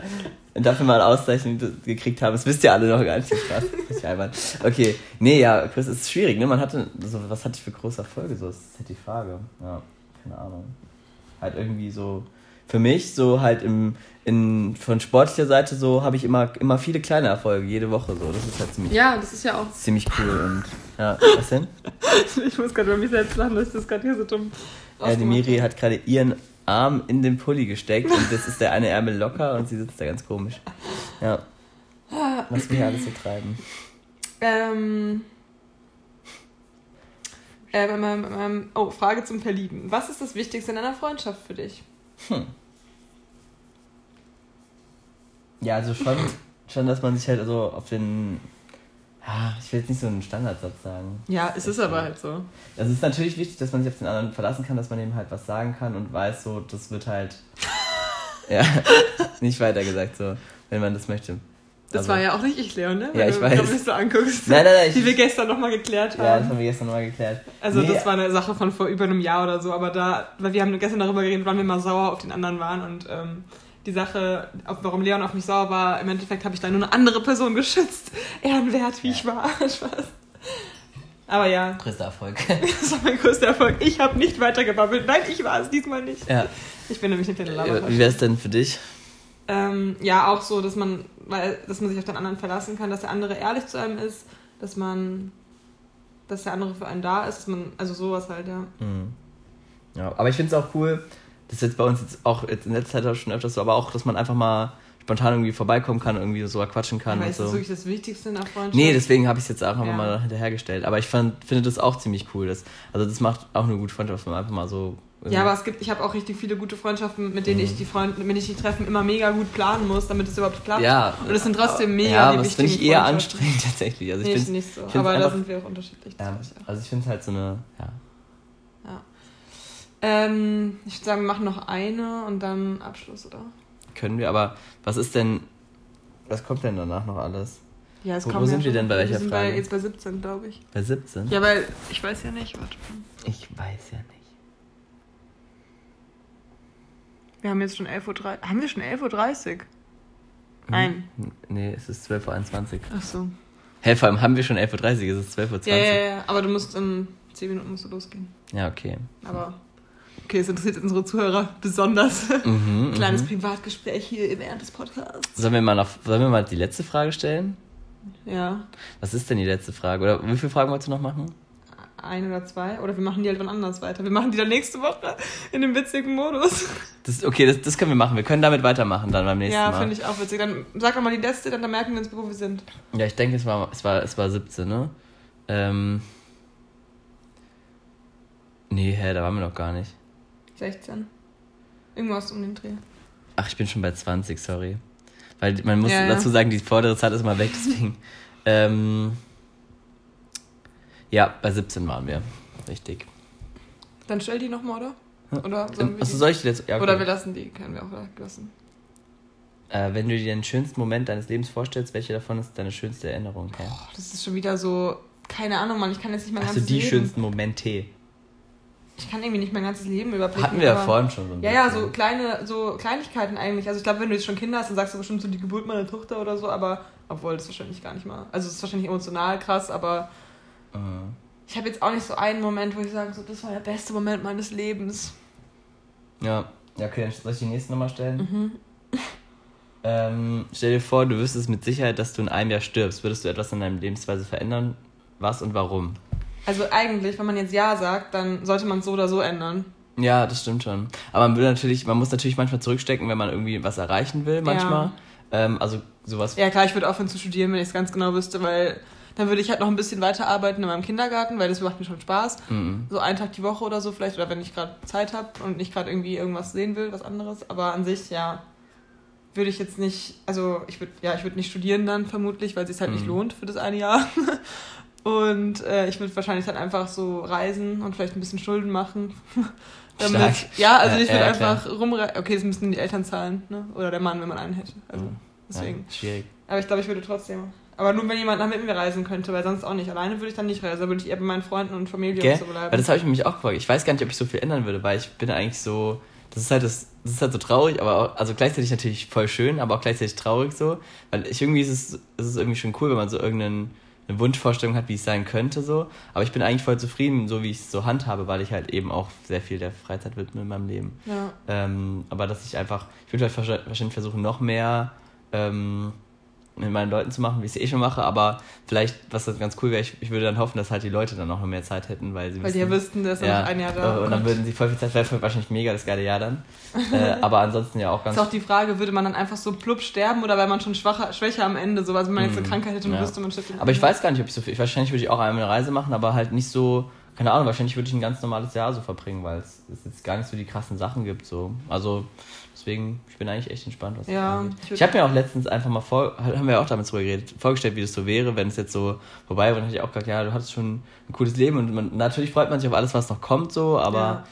Und dafür mal Auszeichnung gekriegt haben, das wisst ihr alle noch gar nicht. Spaß. Albern. Okay, nee, ja, Chris, es ist schwierig, ne? Man hatte, so, was hatte ich für große Erfolge? So, das ist halt die Frage. Ja, keine Ahnung. Halt irgendwie so, für mich, so halt im, in, von sportlicher Seite so habe ich immer, immer viele kleine Erfolge, jede Woche so. Das ist halt ziemlich. Ja, das ist ja auch. Ziemlich cool und. Ja, was denn? ich muss gerade über mich selbst lachen, dass ich das gerade hier so dumm. Ja, die Miri hat gerade ihren Arm in den Pulli gesteckt und jetzt ist der eine Ärmel locker und sie sitzt da ganz komisch. Ja. Was wir hier alles so treiben. Ähm. Ähm, oh, Frage zum Verlieben. Was ist das Wichtigste in einer Freundschaft für dich? Hm. Ja, also schon, schon, dass man sich halt so auf den Ja, ich will jetzt nicht so einen Standardsatz sagen. Ja, es ist aber halt so. Es ist natürlich wichtig, dass man sich auf den anderen verlassen kann, dass man ihm halt was sagen kann und weiß, so, das wird halt. ja, nicht weiter gesagt, so, wenn man das möchte. Das Also- war ja auch nicht ich, Leon, ne? Ja, ich du weiß. glaub, nicht so anguckst. Nein, nein, nein, ich- Die wir gestern nochmal geklärt haben. Ja, das haben wir gestern nochmal geklärt. Also Nee, das war eine Sache von vor über einem Jahr oder so, aber da, weil wir haben gestern darüber geredet, wann wir mal sauer auf den anderen waren und ähm, die Sache, warum Leon auf mich sauer war, im Endeffekt habe ich da nur eine andere Person geschützt. Ehrenwert, wie ich war. Spaß. Aber ja, Größter Erfolg. das war mein größter Erfolg. Ich habe nicht weitergebabbelt. Nein, ich war es diesmal nicht. ja. Ich bin nämlich eine kleine Wie Labertasche. wäre es denn für dich? Ähm, ja, auch so, dass man, weil, dass man sich auf den anderen verlassen kann, dass der andere ehrlich zu einem ist, dass man, dass der andere für einen da ist, dass man, also sowas halt, ja. Mhm. Ja, aber ich finde es auch cool, das ist jetzt bei uns jetzt auch jetzt in letzter Zeit auch schon öfters so, aber auch, dass man einfach mal spontan irgendwie vorbeikommen kann, irgendwie so quatschen kann Aber und ist das so. wirklich das Wichtigste in der Freundschaft? Nee, deswegen habe ich es jetzt auch einfach Ja. mal hinterhergestellt. Aber ich fand, finde das auch ziemlich cool. Das, also das macht auch eine gute Freundschaft, wenn man einfach mal so. Ja, aber es gibt, ich habe auch richtig viele gute Freundschaften, mit denen Mhm. ich die Freunde, mit denen ich die Treffen immer mega gut planen muss, damit es überhaupt klappt. ja. Und es sind trotzdem mega Ja, die aber das finde ich eher anstrengend tatsächlich. Also ich nee, nicht so. Aber da einfach- sind wir auch unterschiedlich. das ja, also ich finde es halt so eine. Ja. Ähm, ich würde sagen, wir machen noch eine und dann Abschluss, oder? Können wir, aber was ist denn. Was kommt denn danach noch alles? Ja, es Wo- kommen wo ja sind wir denn bei welcher wir sind Frage? Bei, jetzt bei 17, glaube ich. Bei 17? Ja, weil ich weiß ja nicht, warte. Ich weiß ja nicht. Wir haben jetzt schon 11.30 Uhr. Haben wir schon 11.30 Uhr? Nein. Hm, Nee, es ist 12.21 Uhr. Ach so. Hä, vor allem haben wir schon 11.30 Uhr, es ist 12.20 Ja, Uhr. ja, ja. Aber du musst in 10 Minuten musst du losgehen. Ja, okay. Aber. Okay, es interessiert unsere Zuhörer besonders. Mhm, Kleines mhm. Privatgespräch hier während des Podcasts. Sollen wir, mal noch, sollen wir mal die letzte Frage stellen? Ja. Was ist denn die letzte Frage? Oder wie viele Fragen wolltest du noch machen? Ein oder zwei. Oder wir machen die halt wann anders weiter. Wir machen die dann nächste Woche in dem witzigen Modus. Das, okay, das, das können wir machen. Wir können damit weitermachen dann beim nächsten ja, Mal. finde ich auch witzig. Dann sag doch mal die letzte, dann, dann merken wir uns, wo wir sind. Ja, ich denke, es war, es war, es war 17, ne? Ähm. Nee, hä, da waren wir noch gar nicht. 16. Irgendwas um den Dreh. Ach, ich bin schon bei 20, sorry. Weil man muss Ja, ja. dazu sagen, die vordere Zahl ist immer weg, deswegen. ähm. Ja, bei 17 waren wir. Richtig. Dann stell die nochmal, oder? Oder sollen Ähm, wir Achso, die? soll ich die jetzt. Ja. Oder wir lassen die, können wir auch lassen. äh, wenn du dir den schönsten Moment deines Lebens vorstellst, welche davon ist deine schönste Erinnerung? Boah, das ist schon wieder so, keine Ahnung, Mann, ich kann jetzt nicht mein Achso, ganzes die Leben. schönsten Momente. Ich kann irgendwie nicht mein ganzes Leben überblicken. Hatten wir ja vorhin schon so ein Ja, ja, so kleine, so Kleinigkeiten eigentlich. Also ich glaube, wenn du jetzt schon Kinder hast, dann sagst du bestimmt so die Geburt meiner Tochter oder so, aber obwohl das wahrscheinlich gar nicht mal. Also es ist wahrscheinlich emotional krass, aber Äh, ich habe jetzt auch nicht so einen Moment, wo ich sage, so das war der beste Moment meines Lebens. Ja, ja, okay, dann soll ich die nächste nochmal stellen? Mhm. Ähm, stell dir vor, du wüsstest mit Sicherheit, dass du in einem Jahr stirbst. Würdest du etwas in deinem Lebensweise verändern? Was und warum? Also eigentlich, wenn man jetzt Ja sagt, dann sollte man es so oder so ändern. Ja, das stimmt schon. Aber man will natürlich, man muss natürlich manchmal zurückstecken, wenn man irgendwie was erreichen will, manchmal. Ähm, also sowas. Ja klar, ich würde aufhören zu studieren, wenn ich es ganz genau wüsste, weil dann würde ich halt noch ein bisschen weiter arbeiten in meinem Kindergarten, weil das macht mir schon Spaß. Mhm. So einen Tag die Woche oder so vielleicht, oder wenn ich gerade Zeit habe und nicht gerade irgendwie irgendwas sehen will, was anderes. Aber an sich, ja, würde ich jetzt nicht, also ich würde, ja, ich würde nicht studieren dann vermutlich, weil es sich halt nicht Mhm. lohnt für das eine Jahr. Und äh, ich würde wahrscheinlich dann einfach so reisen und vielleicht ein bisschen Schulden machen. Damit, Stark. ja, also ich würde ja, einfach rumreisen. Okay, das müssten die Eltern zahlen, ne? Oder der Mann, wenn man einen hätte. Also Mhm. deswegen. Ja, schwierig. Aber ich glaube, ich würde trotzdem. Aber nur wenn jemand dann mit mir reisen könnte, weil sonst auch nicht. Alleine würde ich dann nicht reisen. Da würde ich eher bei meinen Freunden und Familie Gell? und so bleiben. Weil das habe ich mich auch gefragt. Ich weiß gar nicht, ob ich so viel ändern würde, weil ich bin eigentlich so. Das ist halt das, das ist halt so traurig, aber auch, also gleichzeitig natürlich voll schön, aber auch gleichzeitig traurig so. Weil ich irgendwie ist es, ist es irgendwie schon cool, wenn man so irgendeinen eine Wunschvorstellung hat, wie es sein könnte so. Aber ich bin eigentlich voll zufrieden, so wie ich es so handhabe, weil ich halt eben auch sehr viel der Freizeit widme in meinem Leben. ja. Ähm, aber dass ich einfach, ich würde halt wahrscheinlich versuchen, noch mehr ähm, mit meinen Leuten zu machen, wie ich es eh schon mache, aber vielleicht, was dann ganz cool wäre, ich, ich würde dann hoffen, dass halt die Leute dann auch noch mehr Zeit hätten, weil sie Weil die ja wüssten, dass noch ein Jahr da äh, Und dann würden sie voll viel Zeit, wäre wahrscheinlich mega das geile Jahr dann. äh, aber ansonsten ja auch ganz. ist auch die Frage, würde man dann einfach so plupp sterben oder wäre man schon schwacher, schwächer am Ende? So, also wenn man jetzt eine Mhm. Krankheit hätte und Ja. wüsste, man stirbt. aber ich weiß gar nicht, ob ich so viel, wahrscheinlich würde ich auch einmal eine Reise machen, aber halt nicht so keine Ahnung, wahrscheinlich würde ich ein ganz normales Jahr so verbringen, weil es, es jetzt gar nicht so die krassen Sachen gibt. So. Also deswegen, ich bin eigentlich echt entspannt. Was Ja, das angeht. ich ich, habe mir auch letztens einfach mal vor, haben wir ja auch damit drüber geredet, vorgestellt, wie das so wäre, wenn es jetzt so vorbei wäre. Und dann hätte ich auch gesagt, ja, du hattest schon ein cooles Leben und man, natürlich freut man sich auf alles, was noch kommt, so, aber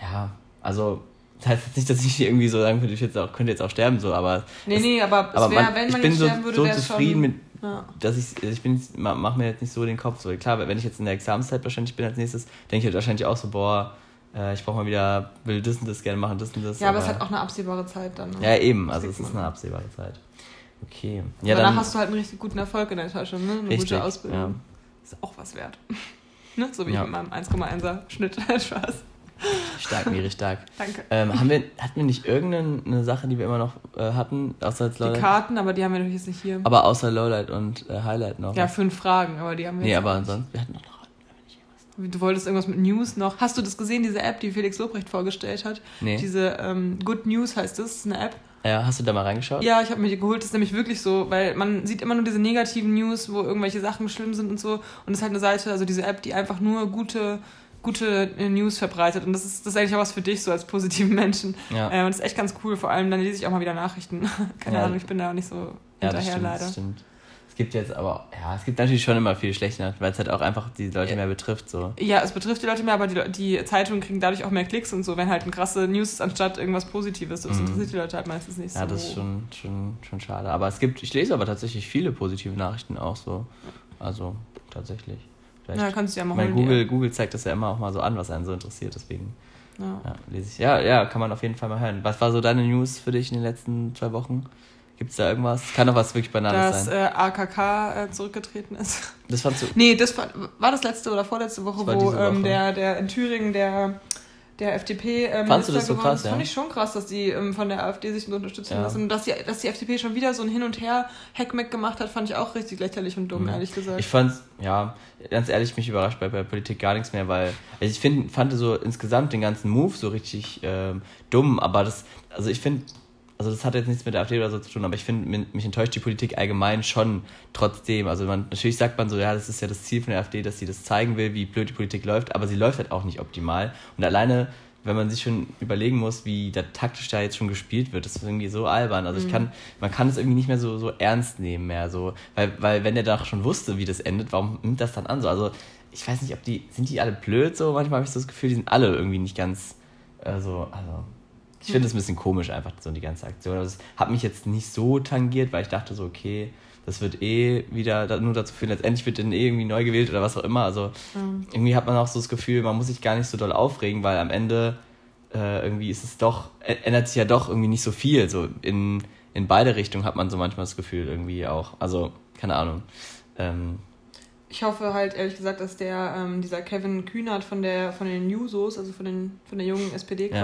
ja, also. Das heißt jetzt nicht, dass ich irgendwie so sagen könnte, ich jetzt auch, könnte jetzt auch sterben, so, aber. Nee, es- nee, aber, es aber wär, man, wenn ich man bin jetzt so, sterben würde, so zufrieden schon, mit, Ja. dass ich, ich bin, ma- mach mir jetzt nicht so den Kopf so. Klar, wenn ich jetzt in der Examenszeit wahrscheinlich bin als nächstes, denke ich halt wahrscheinlich auch so, boah, äh, ich brauche mal wieder, will das und das gerne machen, das und das. ja, aber es hat auch eine absehbare Zeit dann. Ne? Ja, eben, also es ist eine absehbare Zeit. Okay. Ja, Danach dann, hast du halt einen richtig guten Erfolg in der Tasche, ne? Eine Richtig, gute Ausbildung. ja. Ist auch was wert. ne? So wie Ja. ich mit meinem 1,1er Schnitt. Spaß. stark, Miri, stark. Danke. Ähm, haben wir, hatten wir nicht irgendeine Sache, die wir immer noch äh, hatten, außer als Die Lowlight? Karten, aber die haben wir natürlich jetzt nicht hier. Aber außer Lowlight und äh, Highlight noch. Ja, fünf Fragen, aber die haben wir nee, jetzt aber ansonsten, wir hatten noch. Du wolltest irgendwas mit News noch. Hast du das gesehen, diese App, die Felix Lobrecht vorgestellt hat? Nee. Diese ähm, Good News heißt das, ist eine App. Ja, hast du da mal reingeschaut? Ja, ich habe mir die geholt, das ist nämlich wirklich so, weil man sieht immer nur diese negativen News, wo irgendwelche Sachen schlimm sind und so. Und es ist halt eine Seite, also diese App, die einfach nur gute, gute äh, News verbreitet. Und das ist, das ist eigentlich auch was für dich, so als positiven Menschen. Ja. Äh, und das ist echt ganz cool. Vor allem, dann lese ich auch mal wieder Nachrichten. Keine Ja. Ahnung, ich bin da auch nicht so Ja, das hinterher stimmt, leider. das stimmt. Es gibt jetzt aber, ja, es gibt natürlich schon immer viel schlechte Nachrichten, weil es halt auch einfach die Leute Ja. mehr betrifft, so. Ja, es betrifft die Leute mehr, aber die, die Zeitungen kriegen dadurch auch mehr Klicks und so, wenn halt eine krasse News ist, anstatt irgendwas Positives. Das Mhm. interessiert die Leute halt meistens nicht Ja, so. das ist schon, schon, schon schade. Aber es gibt, ich lese aber tatsächlich viele positive Nachrichten auch so. Also, tatsächlich. Vielleicht. Ja, kannst du ja mal mein Google, Google zeigt das ja immer auch mal so an, was einen so interessiert, deswegen Ja. ja, lese ich. Ja, ja, kann man auf jeden Fall mal hören. Was war so deine News für dich in den letzten zwei Wochen? Gibt's da irgendwas? Kann doch was wirklich Banales Dass sein. äh, AKK äh, zurückgetreten ist. Das fandst du. Nee, das war, war das letzte oder vorletzte Woche, Das wo ähm, Woche. der, der in Thüringen der, der FDP ähm, Fandst du das so geworden krass, ja? Fand ich schon krass, dass die ähm, von der AfD sich so unterstützen Ja. lassen. Und dass die, dass die FDP schon wieder so ein Hin und Her Hackmeck gemacht hat, fand ich auch richtig lächerlich und dumm, Mhm. ehrlich gesagt. Ich fand's, ja, ganz ehrlich, mich überrascht bei, bei Politik gar nichts mehr, weil also ich find, fand so insgesamt den ganzen Move so richtig ähm, dumm, aber das, also ich finde, also das hat jetzt nichts mit der AfD oder so zu tun, aber ich finde, mi- mich enttäuscht die Politik allgemein schon trotzdem. Also man, natürlich sagt man so, ja, das ist ja das Ziel von der AfD, dass sie das zeigen will, wie blöd die Politik läuft, aber sie läuft halt auch nicht optimal. Und alleine, wenn man sich schon überlegen muss, wie da taktisch da jetzt schon gespielt wird, das ist irgendwie so albern. Also ich kann, man kann es irgendwie nicht mehr so, so ernst nehmen mehr, so, weil, weil wenn der doch schon wusste, wie das endet, warum nimmt das dann an so? Also ich weiß nicht, ob die, sind die alle blöd so? Manchmal habe ich so das Gefühl, die sind alle irgendwie nicht ganz, also, also ich finde es ein bisschen komisch einfach so die ganze Aktion. Also, es hat mich jetzt nicht so tangiert, weil ich dachte so, okay, das wird eh wieder nur dazu führen, letztendlich wird dann eh irgendwie neu gewählt oder was auch immer. Also irgendwie hat man auch so das Gefühl, man muss sich gar nicht so doll aufregen, weil am Ende äh, irgendwie ist es doch, ändert sich ja doch irgendwie nicht so viel. So in, in beide Richtungen hat man so manchmal das Gefühl irgendwie auch. Also, keine Ahnung. Ähm, Ich hoffe halt ehrlich gesagt, dass der, ähm, dieser Kevin Kühnert von der von den Jusos, also von, den, von der jungen SPD Ja.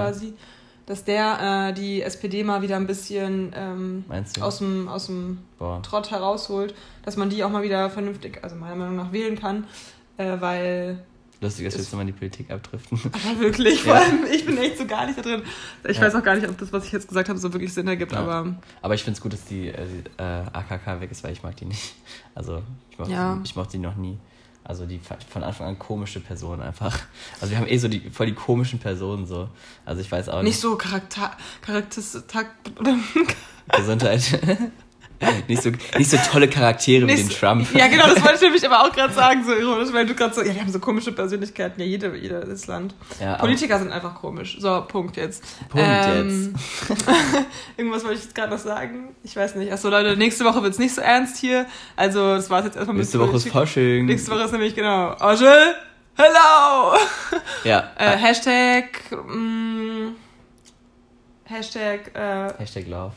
Dass der äh, die SPD mal wieder ein bisschen ähm, aus dem aus dem Boah. Trott herausholt, dass man die auch mal wieder vernünftig, also meiner Meinung nach wählen kann, äh, weil Lustig, dass wir ist- jetzt nochmal in die Politik abdriften. aber wirklich, vor Ja. allem ich bin echt so gar nicht da drin. Ich Ja. weiß auch gar nicht, ob das, was ich jetzt gesagt habe, so wirklich Sinn ergibt, Ja. aber Aber ich finde es gut, dass die, äh, die äh, AKK weg ist, weil ich mag die nicht. Also ich mochte, Ja. die, ich mochte die noch nie. Also die von Anfang an komische Personen einfach. Also wir haben eh so die voll die komischen Personen so. Also ich weiß auch nicht nicht. so Charakter, Charakteristik, Gesundheit. nicht, so, nicht so tolle Charaktere wie den Nicht Trump. Ja, genau, das wollte ich nämlich aber auch gerade sagen, so ironisch, weil du gerade so, ja, die haben so komische Persönlichkeiten, ja, jede, jedes Land. Ja, Politiker sind einfach komisch. So, Punkt jetzt. Punkt Ähm, Irgendwas wollte ich jetzt gerade noch sagen. Ich weiß nicht. Achso, Leute, nächste Woche wird's nicht so ernst hier. Also, das war's jetzt erstmal mit Nächste Woche ist. Fasching. Nächste Woche ist nämlich genau. Angel, hello! Ja. Äh, Hashtag, mm, Hashtag, äh, Hashtag Love.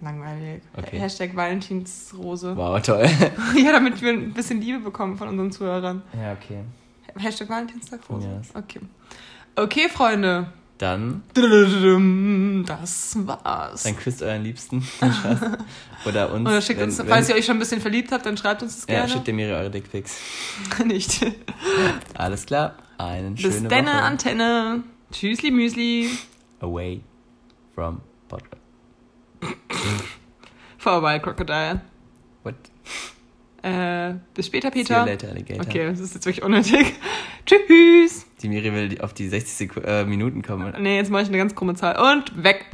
Langweilig. Okay. Hashtag Valentinsrose. Wow, toll. Ja, damit wir ein bisschen Liebe bekommen von unseren Zuhörern. ja, okay. Hashtag Valentinstag Rose. Yes. Okay. Okay, Freunde. Dann, Das war's. dann küsst euren Liebsten. Oder uns. Oder schickt wenn- uns, wenn- falls ihr euch schon ein bisschen verliebt habt, dann schreibt uns das Ja, gerne. schickt ihr mir eure Dickpics. Nicht. Alles klar. Einen Bis schönen denne, Woche. Antenne. Tschüssli, Müsli. Away from podcast. Vorbei, Crocodile. What? Äh, bis später, See you Peter. later, Alligator. Okay, das ist jetzt wirklich unnötig. Tschüss. Die Miri will auf die 60 Seku äh, Minuten kommen. Nee, jetzt mache ich eine ganz krumme Zahl. Und weg.